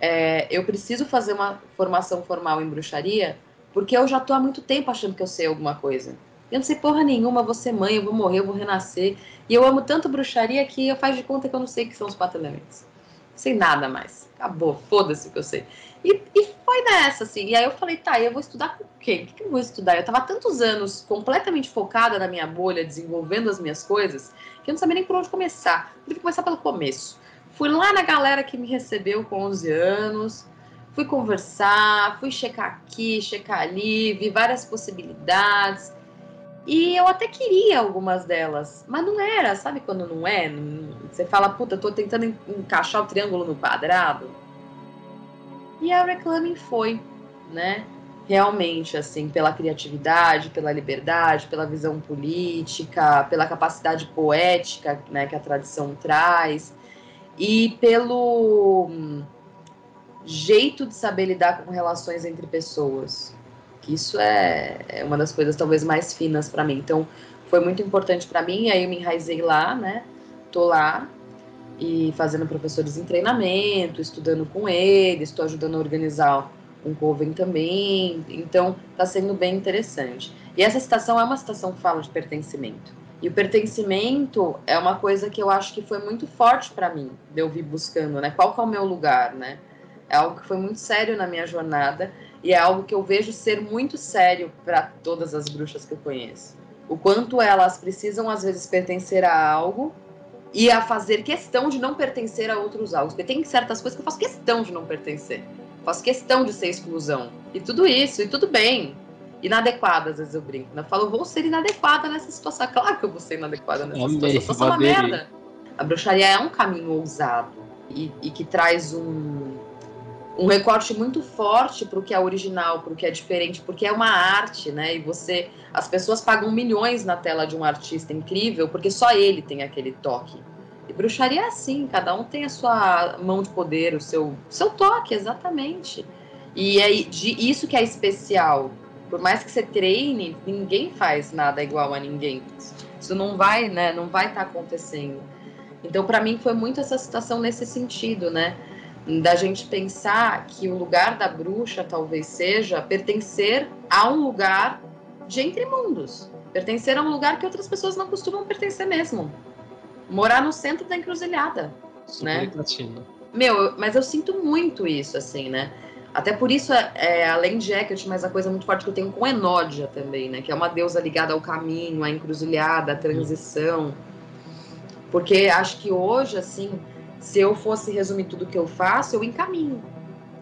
é, eu preciso fazer uma formação formal em bruxaria, porque eu já tô há muito tempo achando que eu sei alguma coisa. Eu não sei porra nenhuma, vou ser mãe, eu vou morrer, eu vou renascer. E eu amo tanto bruxaria que eu faz de conta que eu não sei o que são os quatro elementos. Sei nada mais. Acabou, foda-se o que eu sei. E, e, foi nessa, assim. E aí eu falei, tá, eu vou estudar com quem? O que, eu vou estudar? Eu tava tantos anos completamente focada na minha bolha, desenvolvendo as minhas coisas, que eu não sabia nem por onde começar. Tive que começar pelo começo. Fui lá na galera que me recebeu com 11 anos, fui conversar, fui checar aqui, checar ali, vi várias possibilidades. E eu até queria algumas delas, mas não era, sabe quando não é? Você fala, puta, tô tentando encaixar o triângulo no quadrado. E a Reclaiming foi, né? Realmente, assim, pela criatividade, pela liberdade, pela visão política, pela capacidade poética né, que a tradição traz, e pelo hum, jeito de saber lidar com relações entre pessoas. Isso é, é uma das coisas talvez mais finas para mim. Então, foi muito importante para mim, aí eu me enraizei lá, né? Tô lá, e fazendo professores em treinamento, estudando com eles, estou ajudando a organizar um coven também, então está sendo bem interessante. E essa citação é uma citação que fala de pertencimento. E o pertencimento é uma coisa que eu acho que foi muito forte para mim, de eu vir buscando, né? Qual que é o meu lugar, né? É algo que foi muito sério na minha jornada e é algo que eu vejo ser muito sério para todas as bruxas que eu conheço. O quanto elas precisam às vezes pertencer a algo e a fazer questão de não pertencer a outros alvos. Porque tem certas coisas que eu faço questão de não pertencer. Faço questão de ser exclusão. E tudo isso, e tudo bem. Inadequada, às vezes eu brinco. Né? Eu falo, vou ser inadequada nessa situação. Claro que eu vou ser inadequada nessa Amei, situação. Eu sou uma merda. A bruxaria é um caminho ousado e, e que traz um, um recorte muito forte para o que é original, para o que é diferente, porque é uma arte, né? E você, as pessoas pagam milhões na tela de um artista incrível, porque só ele tem aquele toque. E bruxaria é assim, cada um tem a sua mão de poder, o seu, seu toque, exatamente. E é de, isso que é especial. Por mais que você treine, ninguém faz nada igual a ninguém. Isso não vai, né? Não vai estar tá acontecendo. Então, para mim, foi muito essa situação nesse sentido, né? Da gente pensar que o lugar da bruxa talvez seja pertencer a um lugar de entre mundos, pertencer a um lugar que outras pessoas não costumam pertencer mesmo, morar no centro da encruzilhada,
Super
né?
latino.
Meu, mas eu sinto muito isso, assim, né? Até por isso, é, além de Hecate, mas a coisa muito forte que eu tenho com Enódia também, né? Que é uma deusa ligada ao caminho, à encruzilhada, à transição. Porque acho que hoje, assim, se eu fosse resumir tudo que eu faço, eu encaminho.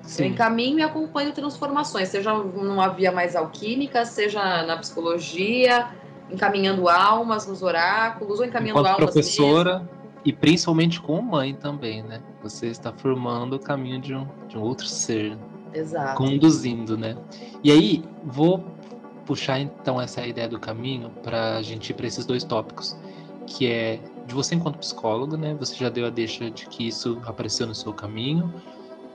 Sim.
Eu encaminho e acompanho transformações, seja numa via mais alquímica, seja na psicologia, encaminhando almas nos oráculos, ou encaminhando
Enquanto
almas
professora
mesmo.
e principalmente como mãe também, né? Você está formando o caminho de um, de um outro ser,
Exato.
conduzindo, né? E aí, vou puxar então essa ideia do caminho para a gente ir para esses dois tópicos, que é de você enquanto psicóloga, né? Você já deu a deixa de que isso apareceu no seu caminho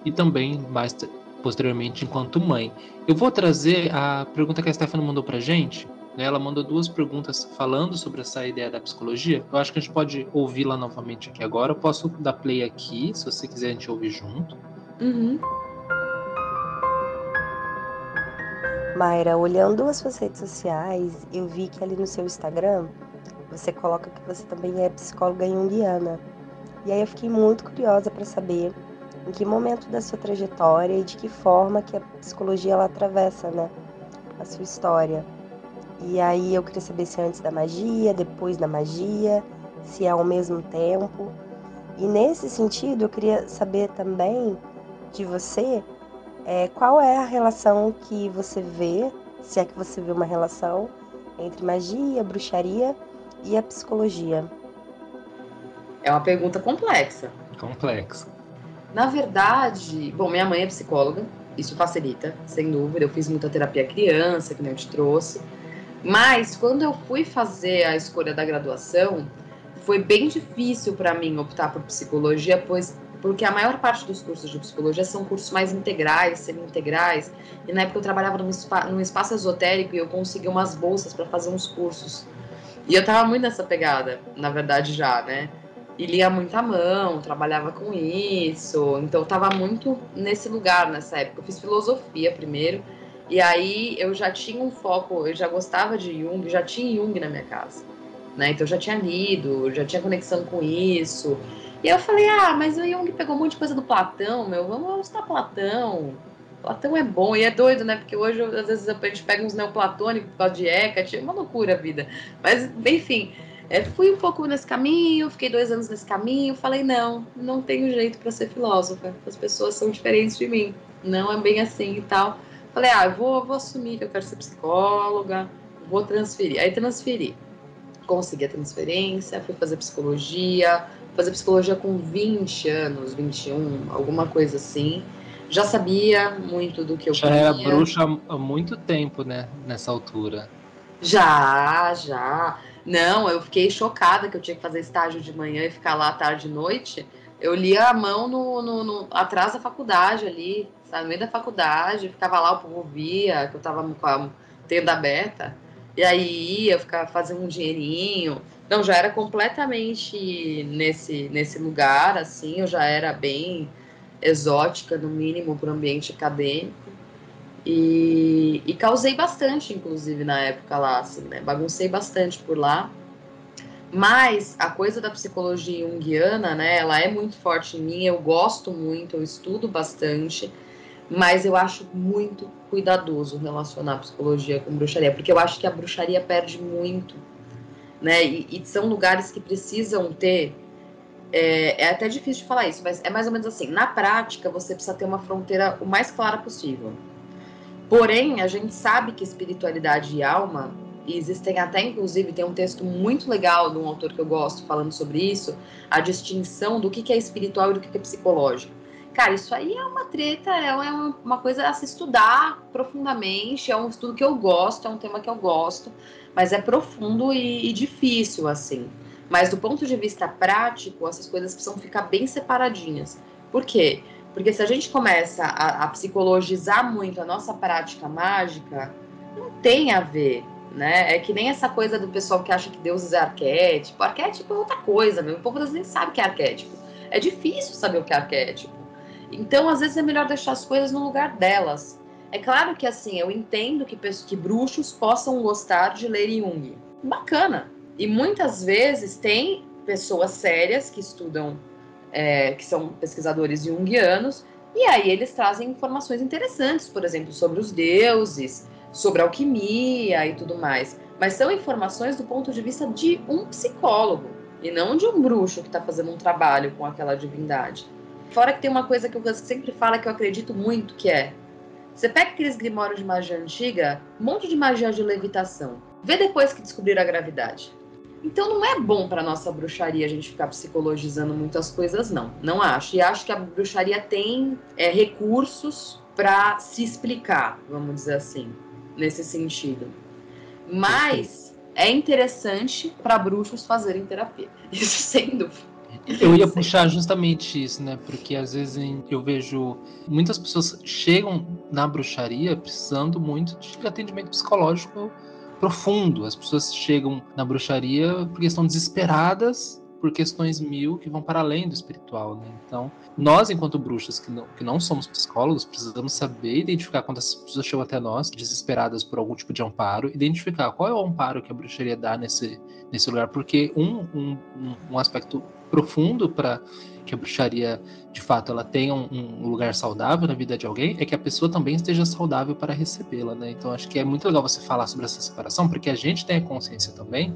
e também mais posteriormente enquanto mãe. Eu vou trazer a pergunta que a Stephanie mandou pra gente. né? Ela mandou duas perguntas falando sobre essa ideia da psicologia. Eu acho que a gente pode ouvi-la novamente aqui agora. Eu posso dar play aqui, se você quiser a gente ouvir junto.
Uhum.
Mayra, olhando as suas redes sociais, eu vi que ali no seu Instagram você coloca que você também é psicóloga junguiana. E aí eu fiquei muito curiosa para saber em que momento da sua trajetória e de que forma que a psicologia ela atravessa, né, a sua história. E aí eu queria saber se é antes da magia, depois da magia, se é ao mesmo tempo. E nesse sentido, eu queria saber também de você é, qual é a relação que você vê, se é que você vê uma relação, entre magia, bruxaria e a psicologia?
É uma pergunta complexa.
Complexo.
Na verdade, bom, minha mãe é psicóloga, isso facilita, sem dúvida. Eu fiz muita terapia criança, que nem eu te trouxe. Mas quando eu fui fazer a escolha da graduação, foi bem difícil para mim optar por psicologia, pois porque a maior parte dos cursos de psicologia são cursos mais integrais, semi-integrais. E na época eu trabalhava num, spa, num espaço esotérico e eu consegui umas bolsas para fazer uns cursos. E eu tava muito nessa pegada, na verdade já, né? E lia muita mão, trabalhava com isso. Então eu tava muito nesse lugar nessa época. Eu fiz filosofia primeiro. E aí eu já tinha um foco, eu já gostava de Jung, já tinha Jung na minha casa. Né? Então eu já tinha lido, já tinha conexão com isso. E eu falei, ah, mas o Jung pegou um monte de coisa do Platão, meu, vamos estudar Platão. Platão é bom, e é doido, né? Porque hoje, às vezes, a gente pega uns neoplatônicos por causa de Hecate, é uma loucura a vida. Mas, enfim, é, fui um pouco nesse caminho, fiquei dois anos nesse caminho, falei, não, não tenho jeito para ser filósofa, as pessoas são diferentes de mim, não é bem assim e tal. Falei, ah, eu vou, vou assumir que eu quero ser psicóloga, vou transferir. Aí transferi. Consegui a transferência, fui fazer psicologia, fazer psicologia com 20 anos, 21, alguma coisa assim. Já sabia muito do que eu
Já
queria.
era bruxa há muito tempo, né? Nessa altura.
Já, já. Não, eu fiquei chocada que eu tinha que fazer estágio de manhã e ficar lá tarde e noite. Eu lia a mão no, no, no- atrás da faculdade ali, sabe? No meio da faculdade, ficava lá, o povo via, que eu tava com a tenda aberta. E aí ia, ficava fazendo um dinheirinho. Não, já era completamente nesse, nesse lugar, assim, eu já era bem exótica, no mínimo, para o ambiente acadêmico. E, e causei bastante, inclusive, na época lá, assim, né? Baguncei bastante por lá. Mas a coisa da psicologia junguiana, né? Ela é muito forte em mim, eu gosto muito, eu estudo bastante. Mas eu acho muito cuidadoso relacionar psicologia com bruxaria, porque eu acho que a bruxaria perde muito, né? E, e são lugares que precisam ter. É, é até difícil de falar isso, mas é mais ou menos assim. Na prática, você precisa ter uma fronteira o mais clara possível. Porém, a gente sabe que espiritualidade e alma, e existem até, inclusive, tem um texto muito legal de um autor que eu gosto falando sobre isso, a distinção do que é espiritual e do que é psicológico. Cara, isso aí é uma treta, é uma, uma coisa a se estudar profundamente, é um estudo que eu gosto, é um tema que eu gosto, mas é profundo e, e difícil, assim. Mas do ponto de vista prático, essas coisas precisam ficar bem separadinhas. Por quê? Porque se a gente começa a, a psicologizar muito a nossa prática mágica, não tem a ver, né? É que nem essa coisa do pessoal que acha que Deus é arquétipo. Arquétipo é outra coisa, meu. O povo das nem sabe o que é arquétipo. É difícil saber o que é arquétipo. Então, às vezes é melhor deixar as coisas no lugar delas. É claro que assim, eu entendo que, que bruxos possam gostar de ler Jung. Bacana. E muitas vezes tem pessoas sérias que estudam, é, que são pesquisadores junguianos, e aí eles trazem informações interessantes, por exemplo, sobre os deuses, sobre alquimia e tudo mais. Mas são informações do ponto de vista de um psicólogo e não de um bruxo que está fazendo um trabalho com aquela divindade. Fora que tem uma coisa que eu sempre falo que eu acredito muito, que é você pega aqueles grimórios de magia antiga, um monte de magia de levitação. Vê depois que descobriram a gravidade. Então não é bom para nossa bruxaria a gente ficar psicologizando muitas coisas, não. Não acho. E acho que a bruxaria tem é, recursos para se explicar, vamos dizer assim, nesse sentido. Mas é interessante para bruxos fazerem terapia. Isso sem dúvida.
Eu ia puxar justamente isso, né? Porque às vezes eu vejo muitas pessoas chegam na bruxaria precisando muito de atendimento psicológico profundo. As pessoas chegam na bruxaria porque estão desesperadas por questões mil que vão para além do espiritual, né? Então, nós, enquanto bruxas que não, que não somos psicólogos, precisamos saber identificar quando as pessoas chegam até nós desesperadas por algum tipo de amparo, identificar qual é o amparo que a bruxaria dá nesse, nesse lugar, porque um, um, um aspecto profundo para que a bruxaria, de fato, ela tenha um, um, lugar saudável na vida de alguém, é que a pessoa também esteja saudável para recebê-la, né? Então acho que é muito legal você falar sobre essa separação, porque a gente tem a consciência também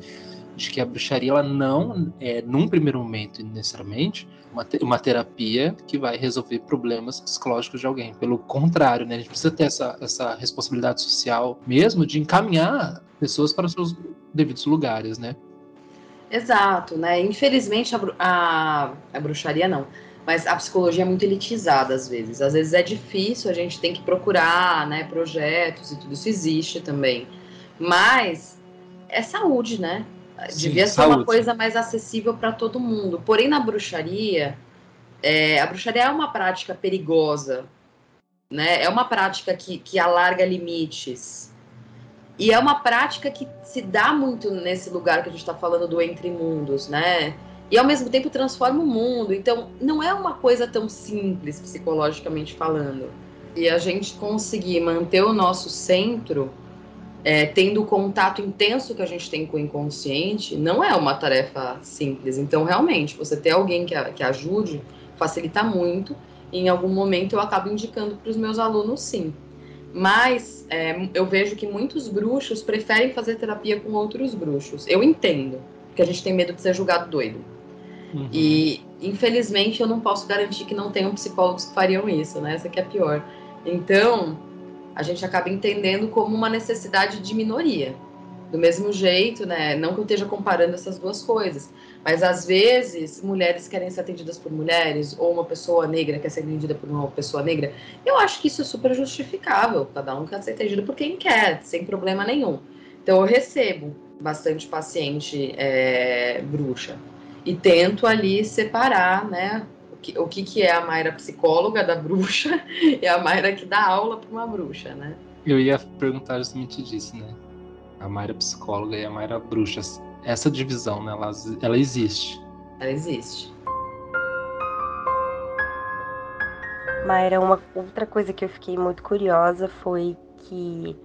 de que a bruxaria ela não é, num primeiro momento, necessariamente, uma, te uma terapia que vai resolver problemas psicológicos de alguém. Pelo contrário, né? A gente precisa ter essa, essa responsabilidade social mesmo de encaminhar pessoas para os seus devidos lugares, né?
Exato, né? Infelizmente a, a, a bruxaria não, mas a psicologia é muito elitizada às vezes. Às vezes é difícil, a gente tem que procurar, né, projetos e tudo isso existe também. Mas é saúde, né? Sim, Devia ser saúde. uma coisa mais acessível para todo mundo. Porém, na bruxaria, é, a bruxaria é uma prática perigosa, né? É uma prática que, que alarga limites. E é uma prática que se dá muito nesse lugar que a gente está falando do entre mundos, né? E ao mesmo tempo transforma o mundo. Então, não é uma coisa tão simples psicologicamente falando. E a gente conseguir manter o nosso centro, é, tendo o contato intenso que a gente tem com o inconsciente, não é uma tarefa simples. Então, realmente, você ter alguém que, que ajude facilita muito. E em algum momento eu acabo indicando para os meus alunos sim. Mas é, eu vejo que muitos bruxos preferem fazer terapia com outros bruxos. Eu entendo, porque a gente tem medo de ser julgado doido. Uhum. E, infelizmente, eu não posso garantir que não tenham psicólogos que fariam isso, né? Essa que é pior. Então, a gente acaba entendendo como uma necessidade de minoria. Do mesmo jeito, né? Não que eu esteja comparando essas duas coisas, mas às vezes mulheres querem ser atendidas por mulheres, ou uma pessoa negra quer ser atendida por uma pessoa negra. Eu acho que isso é super justificável. Cada um quer ser atendido por quem quer, sem problema nenhum. Então eu recebo bastante paciente é, bruxa e tento ali separar, né? O que, o que, que é a Mayra psicóloga da bruxa e a Mayra que dá aula para uma bruxa, né?
Eu ia perguntar justamente disso, né? A Mayra psicóloga e a Mayra bruxa essa divisão, né? Ela, ela existe.
Ela existe.
Mayra, uma outra coisa que eu fiquei muito curiosa foi que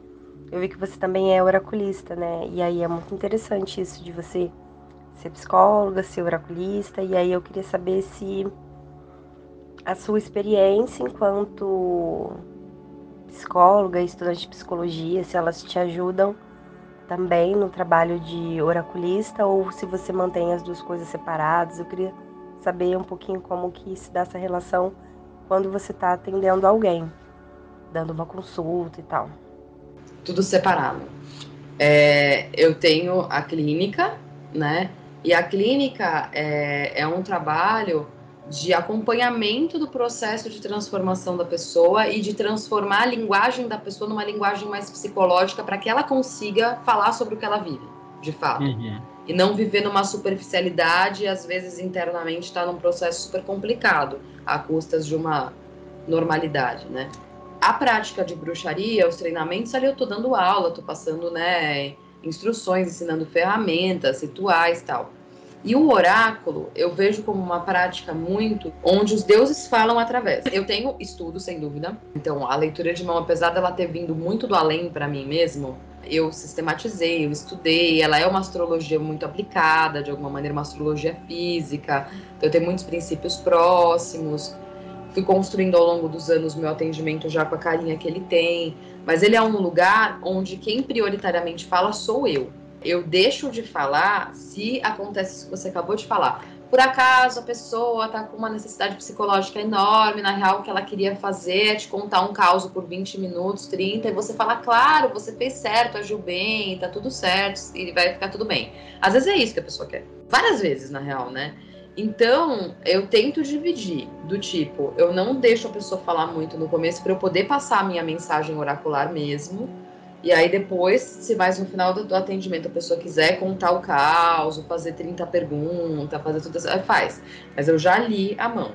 eu vi que você também é oraculista, né? E aí é muito interessante isso de você ser psicóloga, ser oraculista. E aí eu queria saber se a sua experiência enquanto psicóloga, estudante de psicologia, se elas te ajudam também no trabalho de oraculista ou se você mantém as duas coisas separadas. Eu queria saber um pouquinho como que se dá essa relação quando você está atendendo alguém, dando uma consulta e tal.
Tudo separado. É, eu tenho a clínica, né? E a clínica é, é um trabalho de acompanhamento do processo de transformação da pessoa e de transformar a linguagem da pessoa numa linguagem mais psicológica para que ela consiga falar sobre o que ela vive, de fato. Uhum. E não viver numa superficialidade e às vezes internamente está num processo super complicado, a custas de uma normalidade, né? A prática de bruxaria, os treinamentos, ali eu tô dando aula, tô passando, né, instruções, ensinando ferramentas, rituais tal. E o oráculo eu vejo como uma prática muito onde os deuses falam através. Eu tenho estudo, sem dúvida. Então, a leitura de mão, apesar dela ter vindo muito do além para mim mesmo, eu sistematizei, eu estudei. Ela é uma astrologia muito aplicada, de alguma maneira, uma astrologia física. Então, eu tenho muitos princípios próximos. Fui construindo ao longo dos anos meu atendimento já com a carinha que ele tem. Mas ele é um lugar onde quem prioritariamente fala sou eu eu deixo de falar se acontece isso que você acabou de falar. Por acaso a pessoa está com uma necessidade psicológica enorme, na real, o que ela queria fazer é te contar um caos por 20 minutos, 30, e você fala, claro, você fez certo, agiu bem, tá tudo certo, e vai ficar tudo bem. Às vezes é isso que a pessoa quer. Várias vezes, na real, né? Então, eu tento dividir do tipo, eu não deixo a pessoa falar muito no começo para eu poder passar a minha mensagem oracular mesmo e aí depois, se mais no final do, atendimento a pessoa quiser contar o caos, fazer 30 perguntas, fazer tudo isso, faz. Mas eu já li a mão.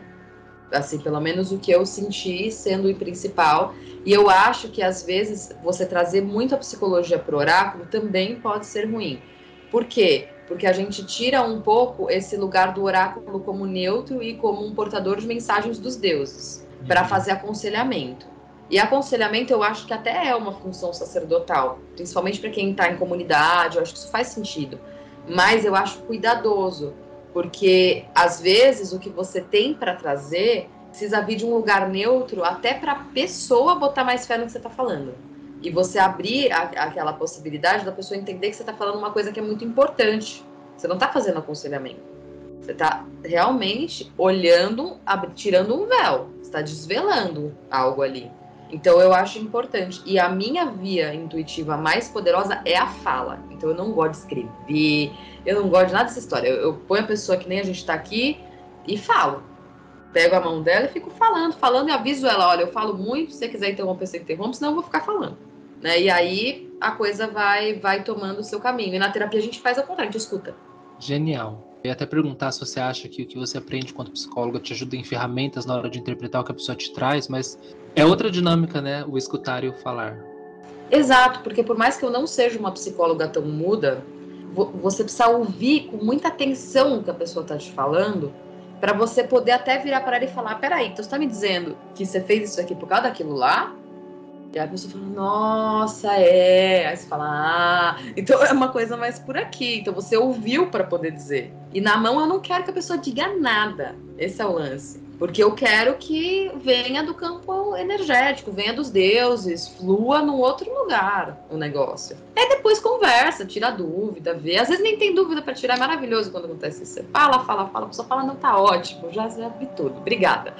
Assim, pelo menos o que eu senti sendo o principal. E eu acho que às vezes você trazer muito a psicologia pro oráculo também pode ser ruim. Por quê? Porque a gente tira um pouco esse lugar do oráculo como neutro e como um portador de mensagens dos deuses, para uhum. fazer aconselhamento. E aconselhamento eu acho que até é uma função sacerdotal, principalmente para quem está em comunidade, eu acho que isso faz sentido. Mas eu acho cuidadoso, porque às vezes o que você tem para trazer precisa vir de um lugar neutro até para a pessoa botar mais fé no que você está falando. E você abrir a, aquela possibilidade da pessoa entender que você está falando uma coisa que é muito importante. Você não está fazendo aconselhamento. Você está realmente olhando, tirando um véu. Está desvelando algo ali. Então eu acho importante. E a minha via intuitiva mais poderosa é a fala. Então eu não gosto de escrever, eu não gosto de nada dessa história. Eu, eu ponho a pessoa que nem a gente está aqui e falo. Pego a mão dela e fico falando, falando e aviso ela: olha, eu falo muito, se você quiser interromper, você interrompe, senão eu vou ficar falando. Né? E aí a coisa vai, vai tomando o seu caminho. E na terapia a gente faz ao contrário, a gente escuta.
Genial. Eu ia até perguntar se você acha que o que você aprende enquanto psicóloga te ajuda em ferramentas na hora de interpretar o que a pessoa te traz, mas é outra dinâmica, né? O escutar e o falar.
Exato, porque por mais que eu não seja uma psicóloga tão muda, você precisa ouvir com muita atenção o que a pessoa está te falando, para você poder até virar para ela e falar: peraí, então você está me dizendo que você fez isso aqui por causa daquilo lá? E a pessoa fala, nossa, é. Aí você fala, ah, então é uma coisa mais por aqui. Então você ouviu para poder dizer. E na mão eu não quero que a pessoa diga nada. Esse é o lance. Porque eu quero que venha do campo energético, venha dos deuses, flua num outro lugar o negócio. Aí depois conversa, tira dúvida, vê. Às vezes nem tem dúvida para tirar, é maravilhoso quando acontece isso. Você fala, fala, fala, a pessoa fala, não, tá ótimo, já, já vi tudo, obrigada.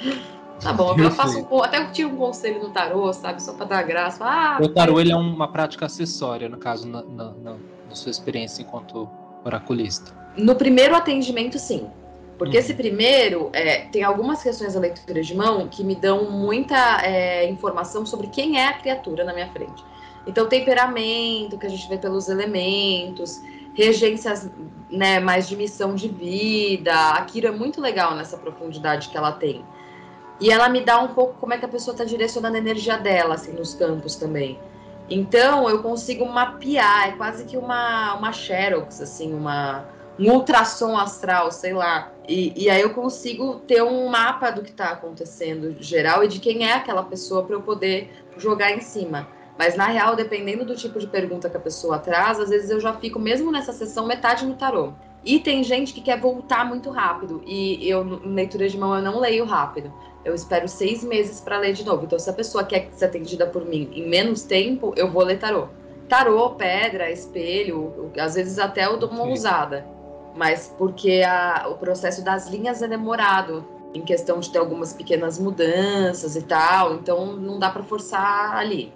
Tá bom, eu faço um, até eu tiro um conselho no tarô, sabe, só para dar graça. Ah,
o tarô ele é uma prática acessória, no caso, na, na, na, na sua experiência enquanto oraculista.
No primeiro atendimento, sim. Porque uhum. esse primeiro é, tem algumas questões da leitura de mão que me dão muita é, informação sobre quem é a criatura na minha frente. Então, temperamento, que a gente vê pelos elementos, regências né, mais de missão de vida. A Kira é muito legal nessa profundidade que ela tem. E ela me dá um pouco como é que a pessoa está direcionando a energia dela, assim, nos campos também. Então, eu consigo mapear, é quase que uma, uma xerox, assim, uma um ultrassom astral, sei lá. E, e aí eu consigo ter um mapa do que está acontecendo geral e de quem é aquela pessoa para eu poder jogar em cima. Mas na real, dependendo do tipo de pergunta que a pessoa traz, às vezes eu já fico, mesmo nessa sessão, metade no tarô. E tem gente que quer voltar muito rápido. E eu, em leitura de mão, eu não leio rápido. Eu espero seis meses para ler de novo. Então, se a pessoa quer ser atendida por mim em menos tempo, eu vou ler tarô. Tarô, pedra, espelho, às vezes até eu dou uma ousada mas porque a, o processo das linhas é demorado em questão de ter algumas pequenas mudanças e tal, então não dá para forçar ali.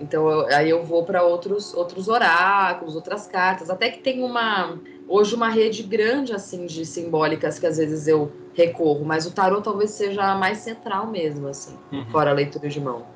Então eu, aí eu vou para outros outros oráculos, outras cartas, até que tem uma hoje uma rede grande assim de simbólicas que às vezes eu recorro, mas o tarô talvez seja a mais central mesmo assim, uhum. fora a leitura de mão.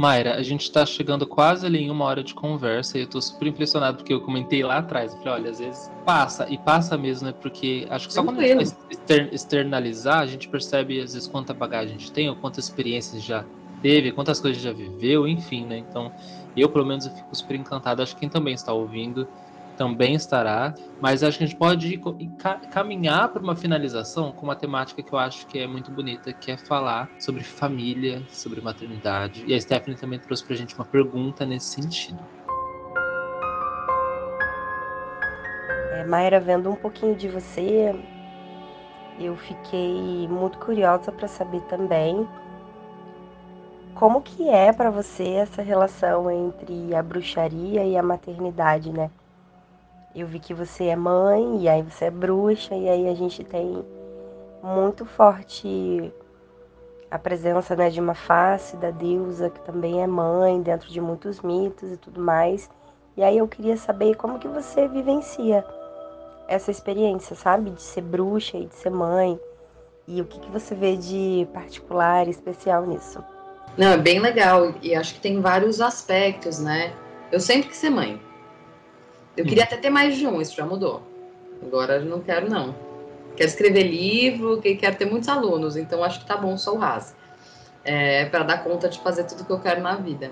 Mayra, a gente está chegando quase ali em uma hora de conversa e eu estou super impressionado porque eu comentei lá atrás. Eu falei, olha, às vezes passa, e passa mesmo, né? Porque acho que só quando a gente vai externalizar, a gente percebe às vezes quanta bagagem a gente tem, ou quantas experiências já teve, quantas coisas já viveu, enfim, né? Então, eu pelo menos eu fico super encantado. Acho que quem também está ouvindo também estará. Mas acho que a gente pode caminhar para uma finalização com uma temática que eu acho que é muito bonita, que é falar sobre família, sobre maternidade. E a Stephanie também trouxe para a gente uma pergunta nesse sentido.
É, Mayra, vendo um pouquinho de você, eu fiquei muito curiosa para saber também como que é para você essa relação entre a bruxaria e a maternidade, né? Eu vi que você é mãe e aí você é bruxa e aí a gente tem muito forte a presença né, de uma face da deusa que também é mãe dentro de muitos mitos e tudo mais. E aí eu queria saber como que você vivencia essa experiência, sabe? De ser bruxa e de ser mãe. E o que, que você vê de particular especial nisso?
Não, é bem legal. E acho que tem vários aspectos, né? Eu sempre quis ser mãe. Eu queria até ter mais de um, isso já mudou. Agora não quero, não. Quero escrever livro, quero ter muitos alunos, então acho que tá bom só o raso. É, para dar conta de fazer tudo que eu quero na vida.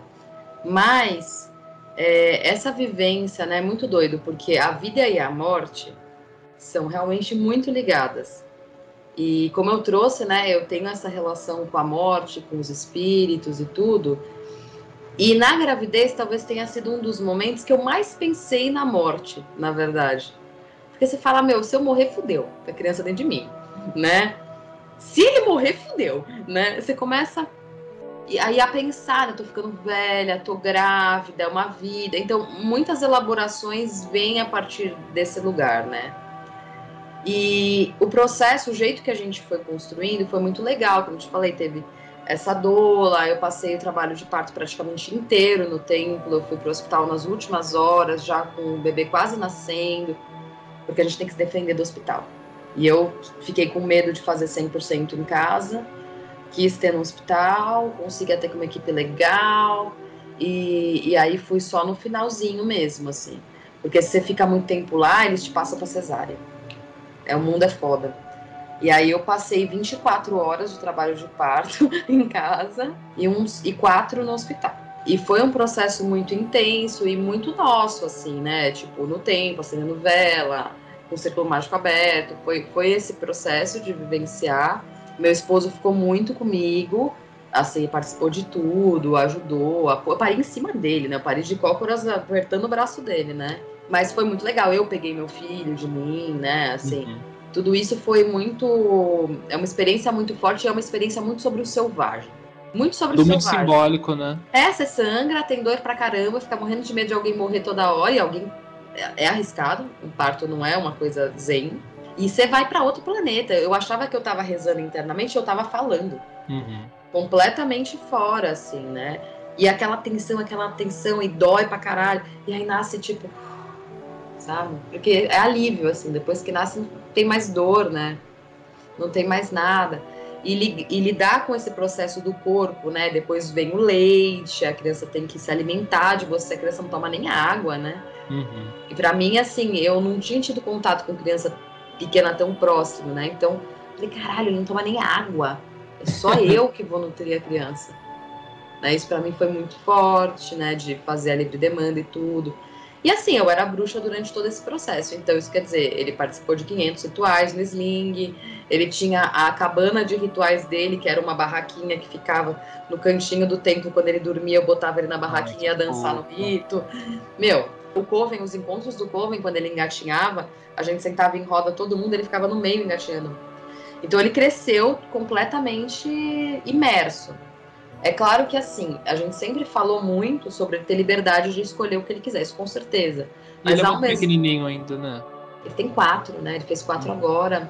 Mas é, essa vivência né, é muito doido, porque a vida e a morte são realmente muito ligadas. E como eu trouxe, né, eu tenho essa relação com a morte, com os espíritos e tudo. E na gravidez talvez tenha sido um dos momentos que eu mais pensei na morte, na verdade. Porque você fala, meu, se eu morrer, fudeu. A criança dentro de mim, né? Se ele morrer, fudeu, né? Você começa aí a pensar, eu tô ficando velha, tô grávida, é uma vida. Então, muitas elaborações vêm a partir desse lugar, né? E o processo, o jeito que a gente foi construindo foi muito legal, como eu te falei, teve essa doula, eu passei o trabalho de parto praticamente inteiro no templo, eu fui para o hospital nas últimas horas, já com o bebê quase nascendo, porque a gente tem que se defender do hospital. E eu fiquei com medo de fazer 100% em casa, quis ter no hospital, consegui até com uma equipe legal, e, e aí fui só no finalzinho mesmo, assim. Porque se você fica muito tempo lá, eles te passam para cesárea. É, o mundo é foda. E aí eu passei 24 horas de trabalho de parto em casa e, uns, e quatro no hospital. E foi um processo muito intenso e muito nosso, assim, né? Tipo, no tempo, acendendo vela, com o círculo mágico aberto. Foi, foi esse processo de vivenciar. Meu esposo ficou muito comigo, assim, participou de tudo, ajudou. Eu parei em cima dele, né? Eu parei de cócoras apertando o braço dele, né? Mas foi muito legal. Eu peguei meu filho de mim, né? Assim, uhum. Tudo isso foi muito. É uma experiência muito forte e é uma experiência muito sobre o selvagem. Muito sobre
Do
o
muito
selvagem.
simbólico, né?
É, você sangra, tem dor pra caramba, fica morrendo de medo de alguém morrer toda hora e alguém. É, é arriscado, um parto não é uma coisa zen. E você vai para outro planeta. Eu achava que eu tava rezando internamente, eu tava falando.
Uhum.
Completamente fora, assim, né? E aquela tensão, aquela tensão, e dói pra caralho. E aí nasce, tipo, sabe? Porque é alívio, assim, depois que nasce tem mais dor, né? Não tem mais nada. E, li, e, lidar com esse processo do corpo, né? Depois vem o leite, a criança tem que se alimentar de você, a criança não toma nem água, né?
Uhum.
E para mim, assim, eu não tinha tido contato com criança pequena tão próximo, né? Então, falei, caralho, ele não toma nem água. É só eu que vou nutrir a criança. Né? Isso para mim foi muito forte, né? De fazer a livre demanda e tudo. E assim, eu era bruxa durante todo esse processo. Então, isso quer dizer, ele participou de 500 rituais no Sling, ele tinha a cabana de rituais dele, que era uma barraquinha que ficava no cantinho do templo. Quando ele dormia, eu botava ele na barraquinha e ia dançar no rito. Meu, o Coven, os encontros do Coven, quando ele engatinhava, a gente sentava em roda todo mundo, ele ficava no meio engatinhando. Então, ele cresceu completamente imerso. É claro que assim, a gente sempre falou muito sobre ter liberdade de escolher o que ele quiser, isso com certeza.
Mas ele é muito mesmo... pequenininho ainda, né?
Ele tem quatro, né? Ele fez quatro hum. agora.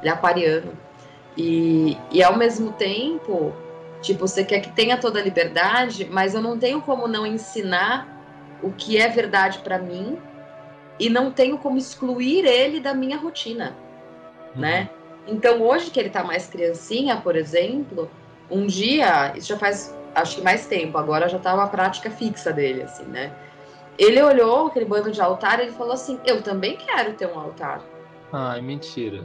Ele é aquariano. E, e ao mesmo tempo, tipo, você quer que tenha toda a liberdade, mas eu não tenho como não ensinar o que é verdade para mim e não tenho como excluir ele da minha rotina, uhum. né? Então hoje que ele tá mais criancinha, por exemplo, um dia, isso já faz acho que mais tempo, agora já tá uma prática fixa dele, assim, né? Ele olhou aquele bando de altar e ele falou assim: Eu também quero ter um altar.
Ai, mentira.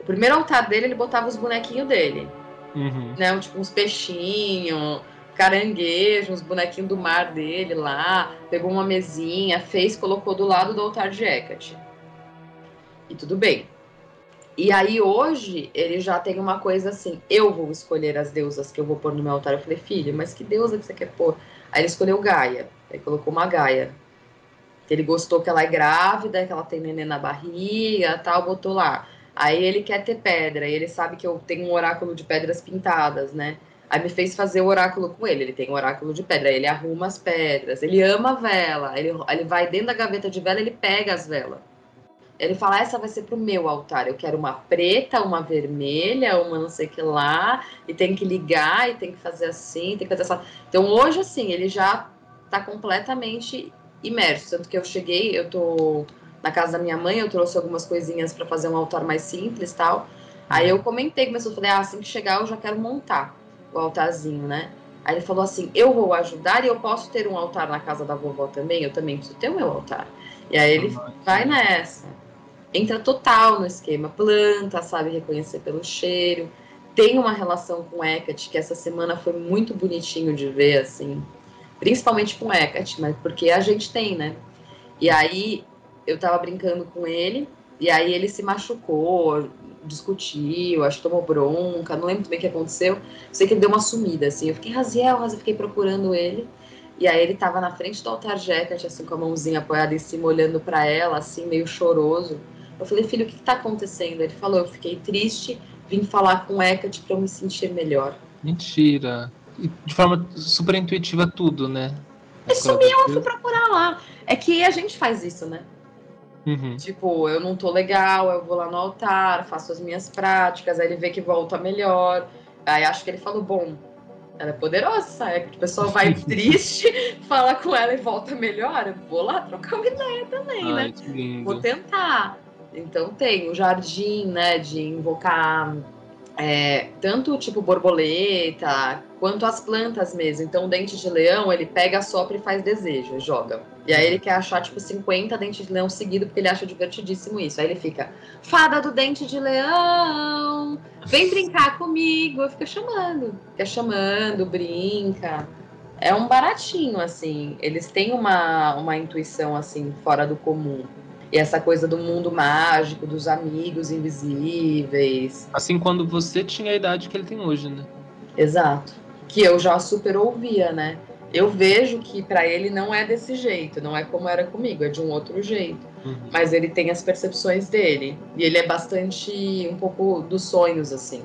O primeiro altar dele, ele botava os bonequinhos dele.
Uhum.
Né? Tipo uns peixinhos, caranguejo, uns bonequinhos do mar dele lá, pegou uma mesinha, fez, colocou do lado do altar de Hecate. E tudo bem. E aí hoje ele já tem uma coisa assim, eu vou escolher as deusas que eu vou pôr no meu altar. Eu falei, filho, mas que deusa que você quer pôr? Aí ele escolheu Gaia, aí colocou uma Gaia. Ele gostou que ela é grávida, que ela tem neném na barriga, tal, botou lá. Aí ele quer ter pedra, e ele sabe que eu tenho um oráculo de pedras pintadas, né? Aí me fez fazer o oráculo com ele. Ele tem um oráculo de pedra, ele arruma as pedras, ele ama vela, ele, ele vai dentro da gaveta de vela, ele pega as velas. Ele fala: essa vai ser pro meu altar. Eu quero uma preta, uma vermelha, uma não sei o que lá, e tem que ligar, e tem que fazer assim, tem que fazer essa. Então hoje, assim, ele já tá completamente imerso. Tanto que eu cheguei, eu tô na casa da minha mãe, eu trouxe algumas coisinhas para fazer um altar mais simples tal. Aí eu comentei com eu falei: ah, assim que chegar eu já quero montar o altarzinho, né? Aí ele falou assim: eu vou ajudar e eu posso ter um altar na casa da vovó também? Eu também preciso ter o meu altar. E aí ele vai nessa entra total no esquema. Planta, sabe reconhecer pelo cheiro. Tem uma relação com Hecate, que essa semana foi muito bonitinho de ver, assim. Principalmente com Hecate, mas porque a gente tem, né? E aí eu tava brincando com ele, e aí ele se machucou, discutiu, acho que tomou bronca, não lembro bem o que aconteceu. Sei que ele deu uma sumida, assim. Eu fiquei, Raziel, Raziel, fiquei procurando ele. E aí ele tava na frente do altar Hecate, assim, com a mãozinha apoiada em cima, olhando para ela, assim, meio choroso. Eu falei, filho, o que está acontecendo? Ele falou, eu fiquei triste, vim falar com Hecate para eu me sentir melhor.
Mentira. De forma super intuitiva tudo, né?
Ele sumiu, eu fui procurar lá. É que a gente faz isso, né?
Uhum.
Tipo, eu não tô legal, eu vou lá no altar, faço as minhas práticas, aí ele vê que volta melhor. Aí acho que ele falou, bom, ela é poderosa, é que a pessoa vai triste, fala com ela e volta melhor. Eu vou lá trocar uma ideia também,
Ai,
né? Vou tentar. Então tem o jardim, né, de invocar é, tanto tipo borboleta quanto as plantas mesmo. Então o dente de leão, ele pega, sopra e faz desejo, joga. E aí ele quer achar tipo 50 dentes de leão seguido porque ele acha divertidíssimo isso. Aí ele fica, fada do dente de leão, vem brincar comigo. Fica chamando, fica chamando, brinca. É um baratinho, assim. Eles têm uma, uma intuição, assim, fora do comum. E essa coisa do mundo mágico, dos amigos invisíveis.
Assim, quando você tinha a idade que ele tem hoje, né?
Exato. Que eu já super ouvia, né? Eu vejo que para ele não é desse jeito, não é como era comigo, é de um outro jeito.
Uhum.
Mas ele tem as percepções dele. E ele é bastante um pouco dos sonhos, assim.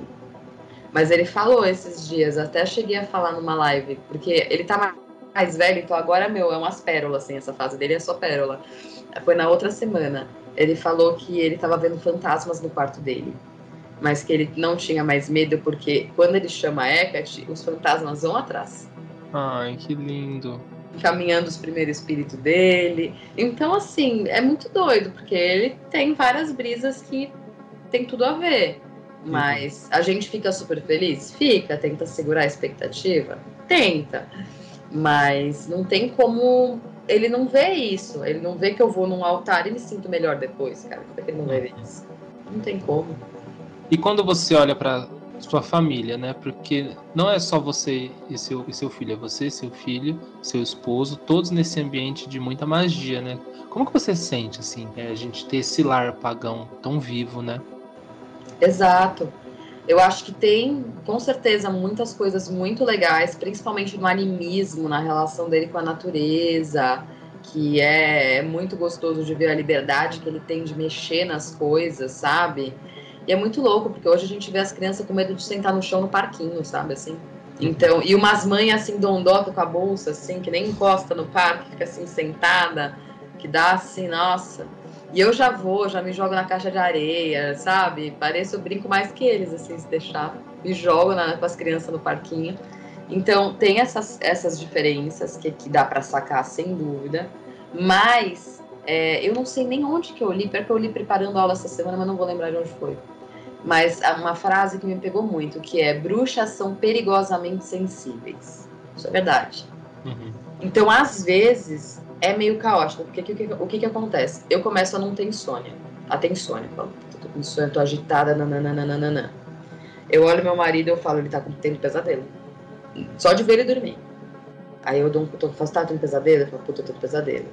Mas ele falou esses dias, até cheguei a falar numa live, porque ele tá mais velho, então agora, meu, é umas pérolas, assim, essa fase dele é só pérola foi na outra semana. Ele falou que ele estava vendo fantasmas no quarto dele, mas que ele não tinha mais medo porque quando ele chama a Hecate, os fantasmas vão atrás.
Ai, que lindo.
Caminhando os primeiros espíritos dele. Então, assim, é muito doido, porque ele tem várias brisas que tem tudo a ver. Mas a gente fica super feliz? Fica, tenta segurar a expectativa? Tenta. Mas não tem como ele não vê isso. Ele não vê que eu vou num altar e me sinto melhor depois, cara. Como é que ele não vê isso? Não tem como.
E quando você olha para sua família, né? Porque não é só você e seu, e seu filho, é você, seu filho, seu esposo, todos nesse ambiente de muita magia, né? Como que você sente, assim, a gente ter esse lar pagão tão vivo, né?
Exato. Eu acho que tem, com certeza, muitas coisas muito legais, principalmente no animismo, na relação dele com a natureza, que é muito gostoso de ver a liberdade que ele tem de mexer nas coisas, sabe? E é muito louco, porque hoje a gente vê as crianças com medo de sentar no chão no parquinho, sabe assim? Então, e umas mães assim, dondoca com a bolsa, assim, que nem encosta no parque, fica assim sentada, que dá assim, nossa. E eu já vou, já me jogo na caixa de areia, sabe? Pareço, eu brinco mais que eles, assim, se deixar. Me jogo na, com as crianças no parquinho. Então, tem essas, essas diferenças que, que dá para sacar, sem dúvida. Mas, é, eu não sei nem onde que eu li. Pior que eu li preparando aula essa semana, mas não vou lembrar de onde foi. Mas uma frase que me pegou muito, que é bruxas são perigosamente sensíveis. Isso é verdade.
Uhum.
Então, às vezes, é meio caótico, porque o que, o que, que acontece? Eu começo a não ter insônia. A ter insônia, falo, tô com insônia, tô agitada, nananana. Eu olho meu marido e eu falo, ele tá tendo pesadelo. Só de ver ele dormir. Aí eu dou um cutuco, faço, tá, um pesadelo? Eu falo, puta, eu tô com pesadelo.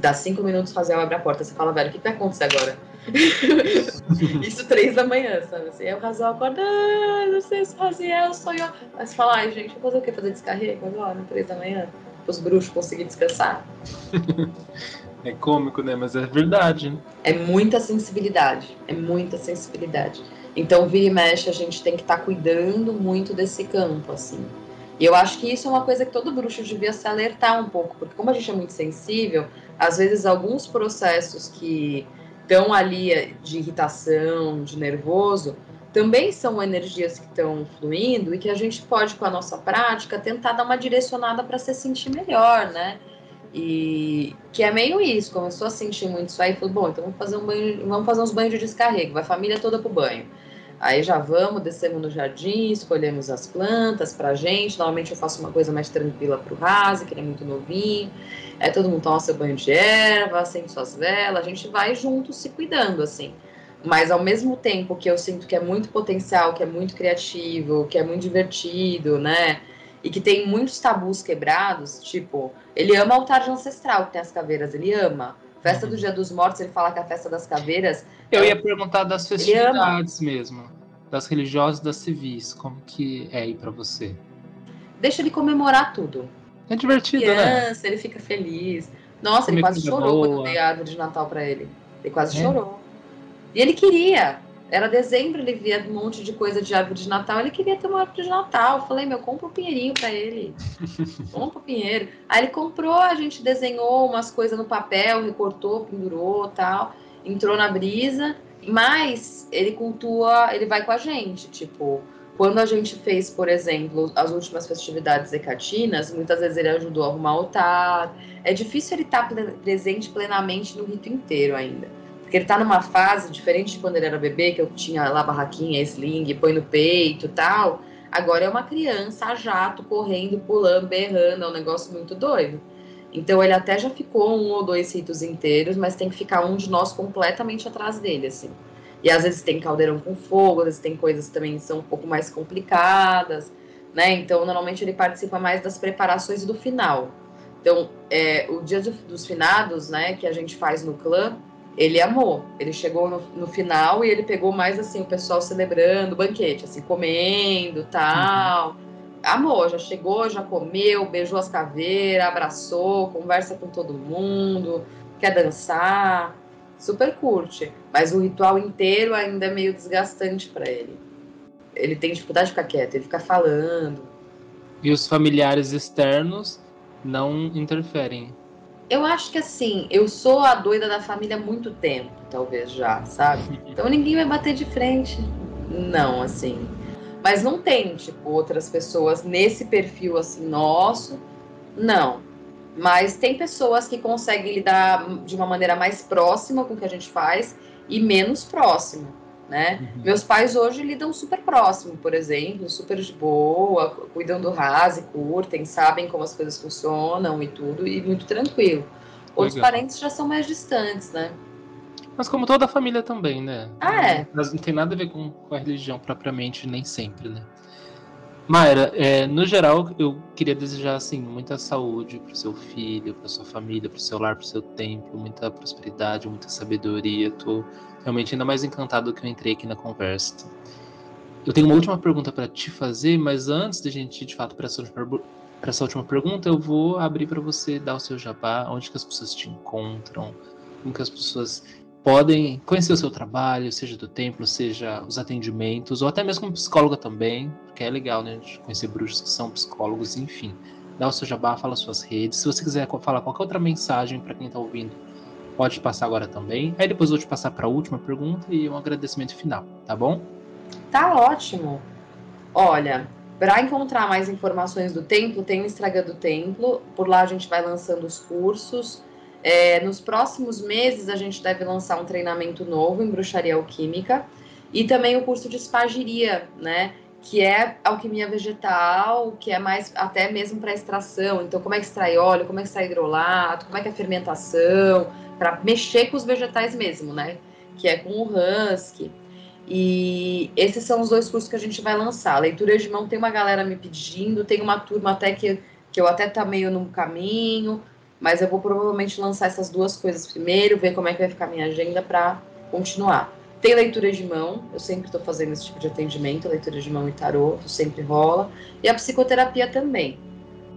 Dá cinco minutos, Raziel abre a porta, você fala, velho, o que, que vai acontecer agora? Isso três da manhã, sabe? Assim, aí o Raziel acorda, ah, não sei se Raziel sonhou. Aí você fala, ai, gente, vou fazer o quê? Fazer descarrego agora, três da manhã? Os bruxos conseguirem descansar?
É cômico, né? Mas é verdade. Né?
É muita sensibilidade. É muita sensibilidade. Então, vira e mexe, a gente tem que estar tá cuidando muito desse campo, assim. E eu acho que isso é uma coisa que todo bruxo devia se alertar um pouco, porque como a gente é muito sensível, às vezes alguns processos que estão ali de irritação, de nervoso, também são energias que estão fluindo e que a gente pode, com a nossa prática, tentar dar uma direcionada para se sentir melhor, né? E que é meio isso, começou a sentir muito isso aí, falou, bom, então vamos fazer um banho, vamos fazer uns banhos de descarrego, vai a família toda pro banho. Aí já vamos, descemos no jardim, escolhemos as plantas pra gente. Normalmente eu faço uma coisa mais tranquila pro Razi, que ele é muito novinho. Aí todo mundo toma seu banho de erva, acende suas velas, a gente vai junto se cuidando, assim. Mas ao mesmo tempo que eu sinto que é muito potencial, que é muito criativo, que é muito divertido, né? E que tem muitos tabus quebrados, tipo, ele ama altar de ancestral, que tem as caveiras, ele ama. Festa do uhum. Dia dos Mortos, ele fala que a festa das caveiras.
Eu ia perguntar das festividades mesmo, das religiosas das civis, como que é aí para você?
Deixa ele comemorar tudo.
É divertido, Criança,
né? Criança, ele fica feliz. Nossa, ele quase chorou boa. quando eu dei a árvore de Natal para ele. Ele quase é. chorou. E ele queria. Era dezembro, ele via um monte de coisa de árvore de Natal, ele queria ter uma árvore de Natal. Eu falei, meu, compra um pinheirinho para ele. compra um pinheiro. Aí ele comprou, a gente desenhou umas coisas no papel, recortou, pendurou tal. Entrou na brisa. Mas ele cultua, ele vai com a gente. Tipo, quando a gente fez, por exemplo, as últimas festividades ecatinas, muitas vezes ele ajudou a arrumar o altar. É difícil ele estar presente plenamente no rito inteiro ainda. Porque ele tá numa fase diferente de quando ele era bebê, que eu tinha lá barraquinha, sling, põe no peito tal. Agora é uma criança a jato, correndo, pulando, berrando, é um negócio muito doido. Então ele até já ficou um ou dois ritos inteiros, mas tem que ficar um de nós completamente atrás dele, assim. E às vezes tem caldeirão com fogo, às vezes tem coisas que também são um pouco mais complicadas, né? Então normalmente ele participa mais das preparações do final. Então é, o dia dos finados, né, que a gente faz no clã, ele amou. Ele chegou no, no, final e ele pegou mais assim o pessoal celebrando o banquete, assim, comendo, tal. Uhum. Amor, já chegou, já comeu, beijou as caveiras, abraçou, conversa com todo mundo, quer dançar, super curte. Mas o ritual inteiro ainda é meio desgastante para ele. Ele tem dificuldade de ficar quieto, ele fica falando.
E os familiares externos não interferem
eu acho que assim, eu sou a doida da família há muito tempo, talvez já, sabe? Então ninguém vai bater de frente. Não, assim. Mas não tem, tipo, outras pessoas nesse perfil assim nosso. Não. Mas tem pessoas que conseguem lidar de uma maneira mais próxima com o que a gente faz e menos próxima né? Uhum. Meus pais hoje lidam super próximo, por exemplo, super de boa, cuidam do rase, curtem, sabem como as coisas funcionam e tudo, e muito tranquilo. Outros Legal. parentes já são mais distantes, né?
Mas como toda a família também, né?
Ah, é.
Mas não tem nada a ver com, com a religião propriamente, nem sempre, né? Mayra, é, no geral, eu queria desejar assim muita saúde para o seu filho, para sua família, para o seu lar, para o seu templo, muita prosperidade, muita sabedoria. Tô realmente ainda mais encantado que eu entrei aqui na conversa. Eu tenho uma última pergunta para te fazer, mas antes de a gente ir de fato para essa, essa última pergunta, eu vou abrir para você dar o seu jabá, onde que as pessoas te encontram, como que as pessoas podem conhecer o seu trabalho, seja do templo, seja os atendimentos, ou até mesmo como psicóloga também, porque é legal, né, de conhecer bruxos que são psicólogos, enfim. Dá o seu jabá, fala suas redes. Se você quiser falar qualquer outra mensagem para quem está ouvindo, pode passar agora também. Aí depois eu vou te passar para a última pergunta e um agradecimento final, tá bom?
Tá ótimo. Olha, para encontrar mais informações do templo, tem o Instagram do templo. Por lá a gente vai lançando os cursos. É, nos próximos meses a gente deve lançar um treinamento novo em bruxaria alquímica e também o curso de espagiria, né? Que é alquimia vegetal, que é mais até mesmo para extração. Então, como é que extrai óleo, como é que extrai hidrolato, como é que é a fermentação, para mexer com os vegetais mesmo, né? Que é com o husky. E esses são os dois cursos que a gente vai lançar. Leitura de mão tem uma galera me pedindo, tem uma turma até que, que eu até tá meio no caminho, mas eu vou provavelmente lançar essas duas coisas primeiro, ver como é que vai ficar minha agenda para continuar. Tem leitura de mão, eu sempre estou fazendo esse tipo de atendimento, leitura de mão e tarô, sempre rola. E a psicoterapia também.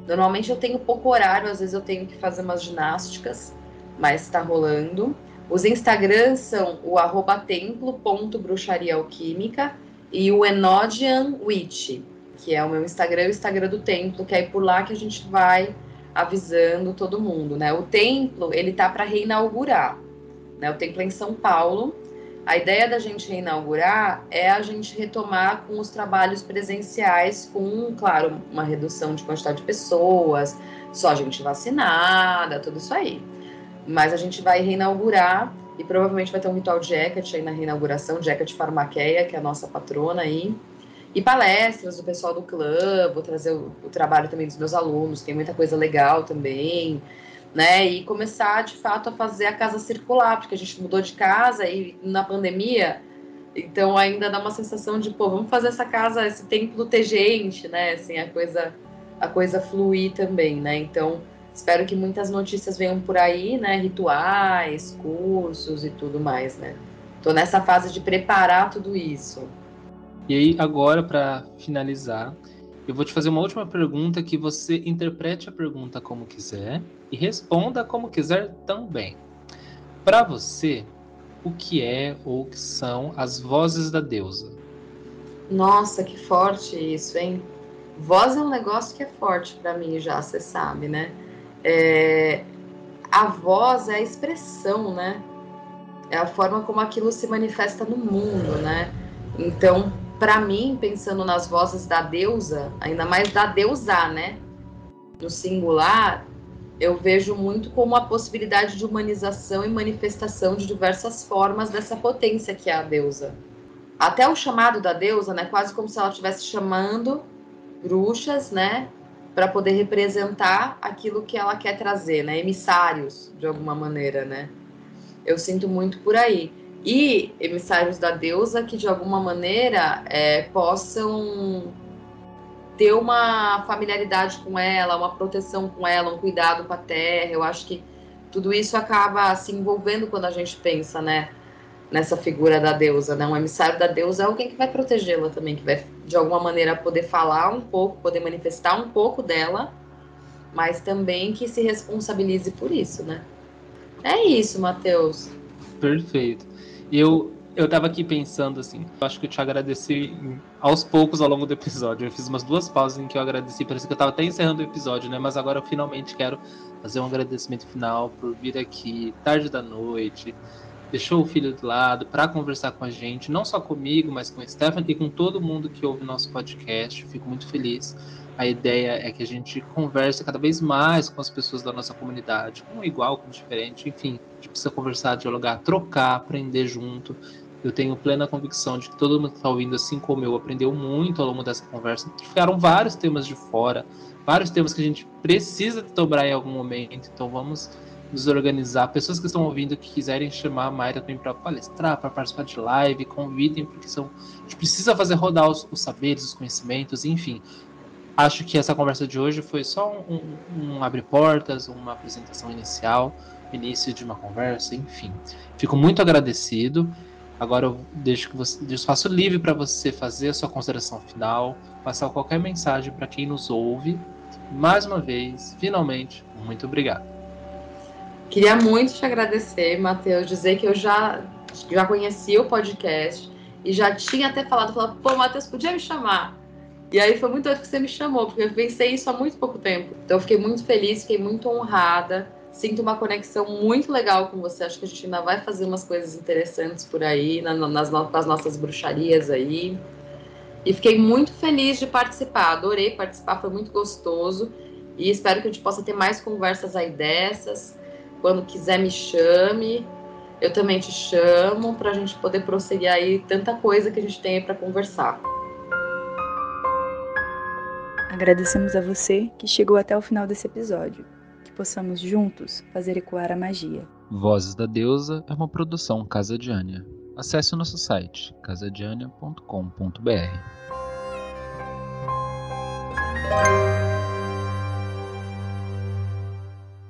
Normalmente eu tenho pouco horário, às vezes eu tenho que fazer umas ginásticas, mas está rolando. Os Instagrams são o arroba templo.bruxariaalquímica e o Enodian Witch, que é o meu Instagram e o Instagram do templo, que é por lá que a gente vai avisando todo mundo, né? O templo, ele tá para reinaugurar, né? O templo é em São Paulo. A ideia da gente reinaugurar é a gente retomar com os trabalhos presenciais, com, claro, uma redução de quantidade de pessoas, só gente vacinada, tudo isso aí. Mas a gente vai reinaugurar e provavelmente vai ter um ritual de Hecate aí na reinauguração, de Hecate Farmaqueia, que é a nossa patrona aí. E palestras do pessoal do clã, vou trazer o, o, trabalho também dos meus alunos, tem muita coisa legal também, né? E começar de fato a fazer a casa circular, porque a gente mudou de casa e na pandemia, então ainda dá uma sensação de, pô, vamos fazer essa casa, esse templo ter gente, né? Assim, a coisa, a coisa fluir também, né? Então, espero que muitas notícias venham por aí, né? Rituais, cursos e tudo mais, né? Tô nessa fase de preparar tudo isso.
E aí, agora, para finalizar, eu vou te fazer uma última pergunta que você interprete a pergunta como quiser e responda como quiser também. Para você, o que é ou o que são as vozes da deusa?
Nossa, que forte isso, hein? Voz é um negócio que é forte para mim já, você sabe, né? É... A voz é a expressão, né? É a forma como aquilo se manifesta no mundo, né? Então, para mim, pensando nas vozes da deusa, ainda mais da deusa, né? No singular, eu vejo muito como a possibilidade de humanização e manifestação de diversas formas dessa potência que é a deusa. Até o chamado da deusa, né? Quase como se ela estivesse chamando bruxas, né? Para poder representar aquilo que ela quer trazer, né? Emissários, de alguma maneira, né? Eu sinto muito por aí e emissários da deusa que de alguma maneira é, possam ter uma familiaridade com ela, uma proteção com ela, um cuidado com a terra. Eu acho que tudo isso acaba se envolvendo quando a gente pensa, né, nessa figura da deusa, né? Um emissário da deusa é alguém que vai protegê-la também, que vai de alguma maneira poder falar um pouco, poder manifestar um pouco dela, mas também que se responsabilize por isso, né? É isso, Matheus.
Perfeito. Eu, eu tava aqui pensando assim, eu acho que eu te agradeci aos poucos ao longo do episódio. Eu fiz umas duas pausas em que eu agradeci, parece que eu tava até encerrando o episódio, né? Mas agora eu finalmente quero fazer um agradecimento final por vir aqui tarde da noite, deixou o filho de lado para conversar com a gente, não só comigo, mas com a Stephanie e com todo mundo que ouve nosso podcast. Fico muito feliz. A ideia é que a gente converse cada vez mais com as pessoas da nossa comunidade, com igual, com diferente, enfim, a gente precisa conversar, dialogar, trocar, aprender junto. Eu tenho plena convicção de que todo mundo que está ouvindo, assim como eu, aprendeu muito ao longo dessa conversa. Ficaram vários temas de fora, vários temas que a gente precisa dobrar em algum momento. Então vamos nos organizar. Pessoas que estão ouvindo que quiserem chamar a Mayra também para palestrar, para participar de live, convidem, porque são, a gente precisa fazer rodar os, os saberes, os conhecimentos, enfim. Acho que essa conversa de hoje foi só um, um, abre portas, uma apresentação inicial, início de uma conversa, enfim. Fico muito agradecido. Agora eu deixo que você, deixo espaço livre para você fazer a sua consideração final, passar qualquer mensagem para quem nos ouve. Mais uma vez, finalmente, muito obrigado.
Queria muito te agradecer, Matheus, dizer que eu já, já conhecia o podcast e já tinha até falado, falado, pô, Matheus, podia me chamar. E aí foi muito doido que você me chamou, porque eu pensei isso há muito pouco tempo. Então eu fiquei muito feliz, fiquei muito honrada. Sinto uma conexão muito legal com você. Acho que a gente ainda vai fazer umas coisas interessantes por aí, nas, nas nossas bruxarias aí. E fiquei muito feliz de participar. Adorei participar, foi muito gostoso. E espero que a gente possa ter mais conversas aí dessas. Quando quiser, me chame. Eu também te chamo para a gente poder prosseguir aí tanta coisa que a gente tem aí para conversar.
Agradecemos a você que chegou até o final desse episódio. Que possamos juntos fazer ecoar a magia.
Vozes da Deusa é uma produção Casa de Ania. acesse o nosso site casadiania.com.br.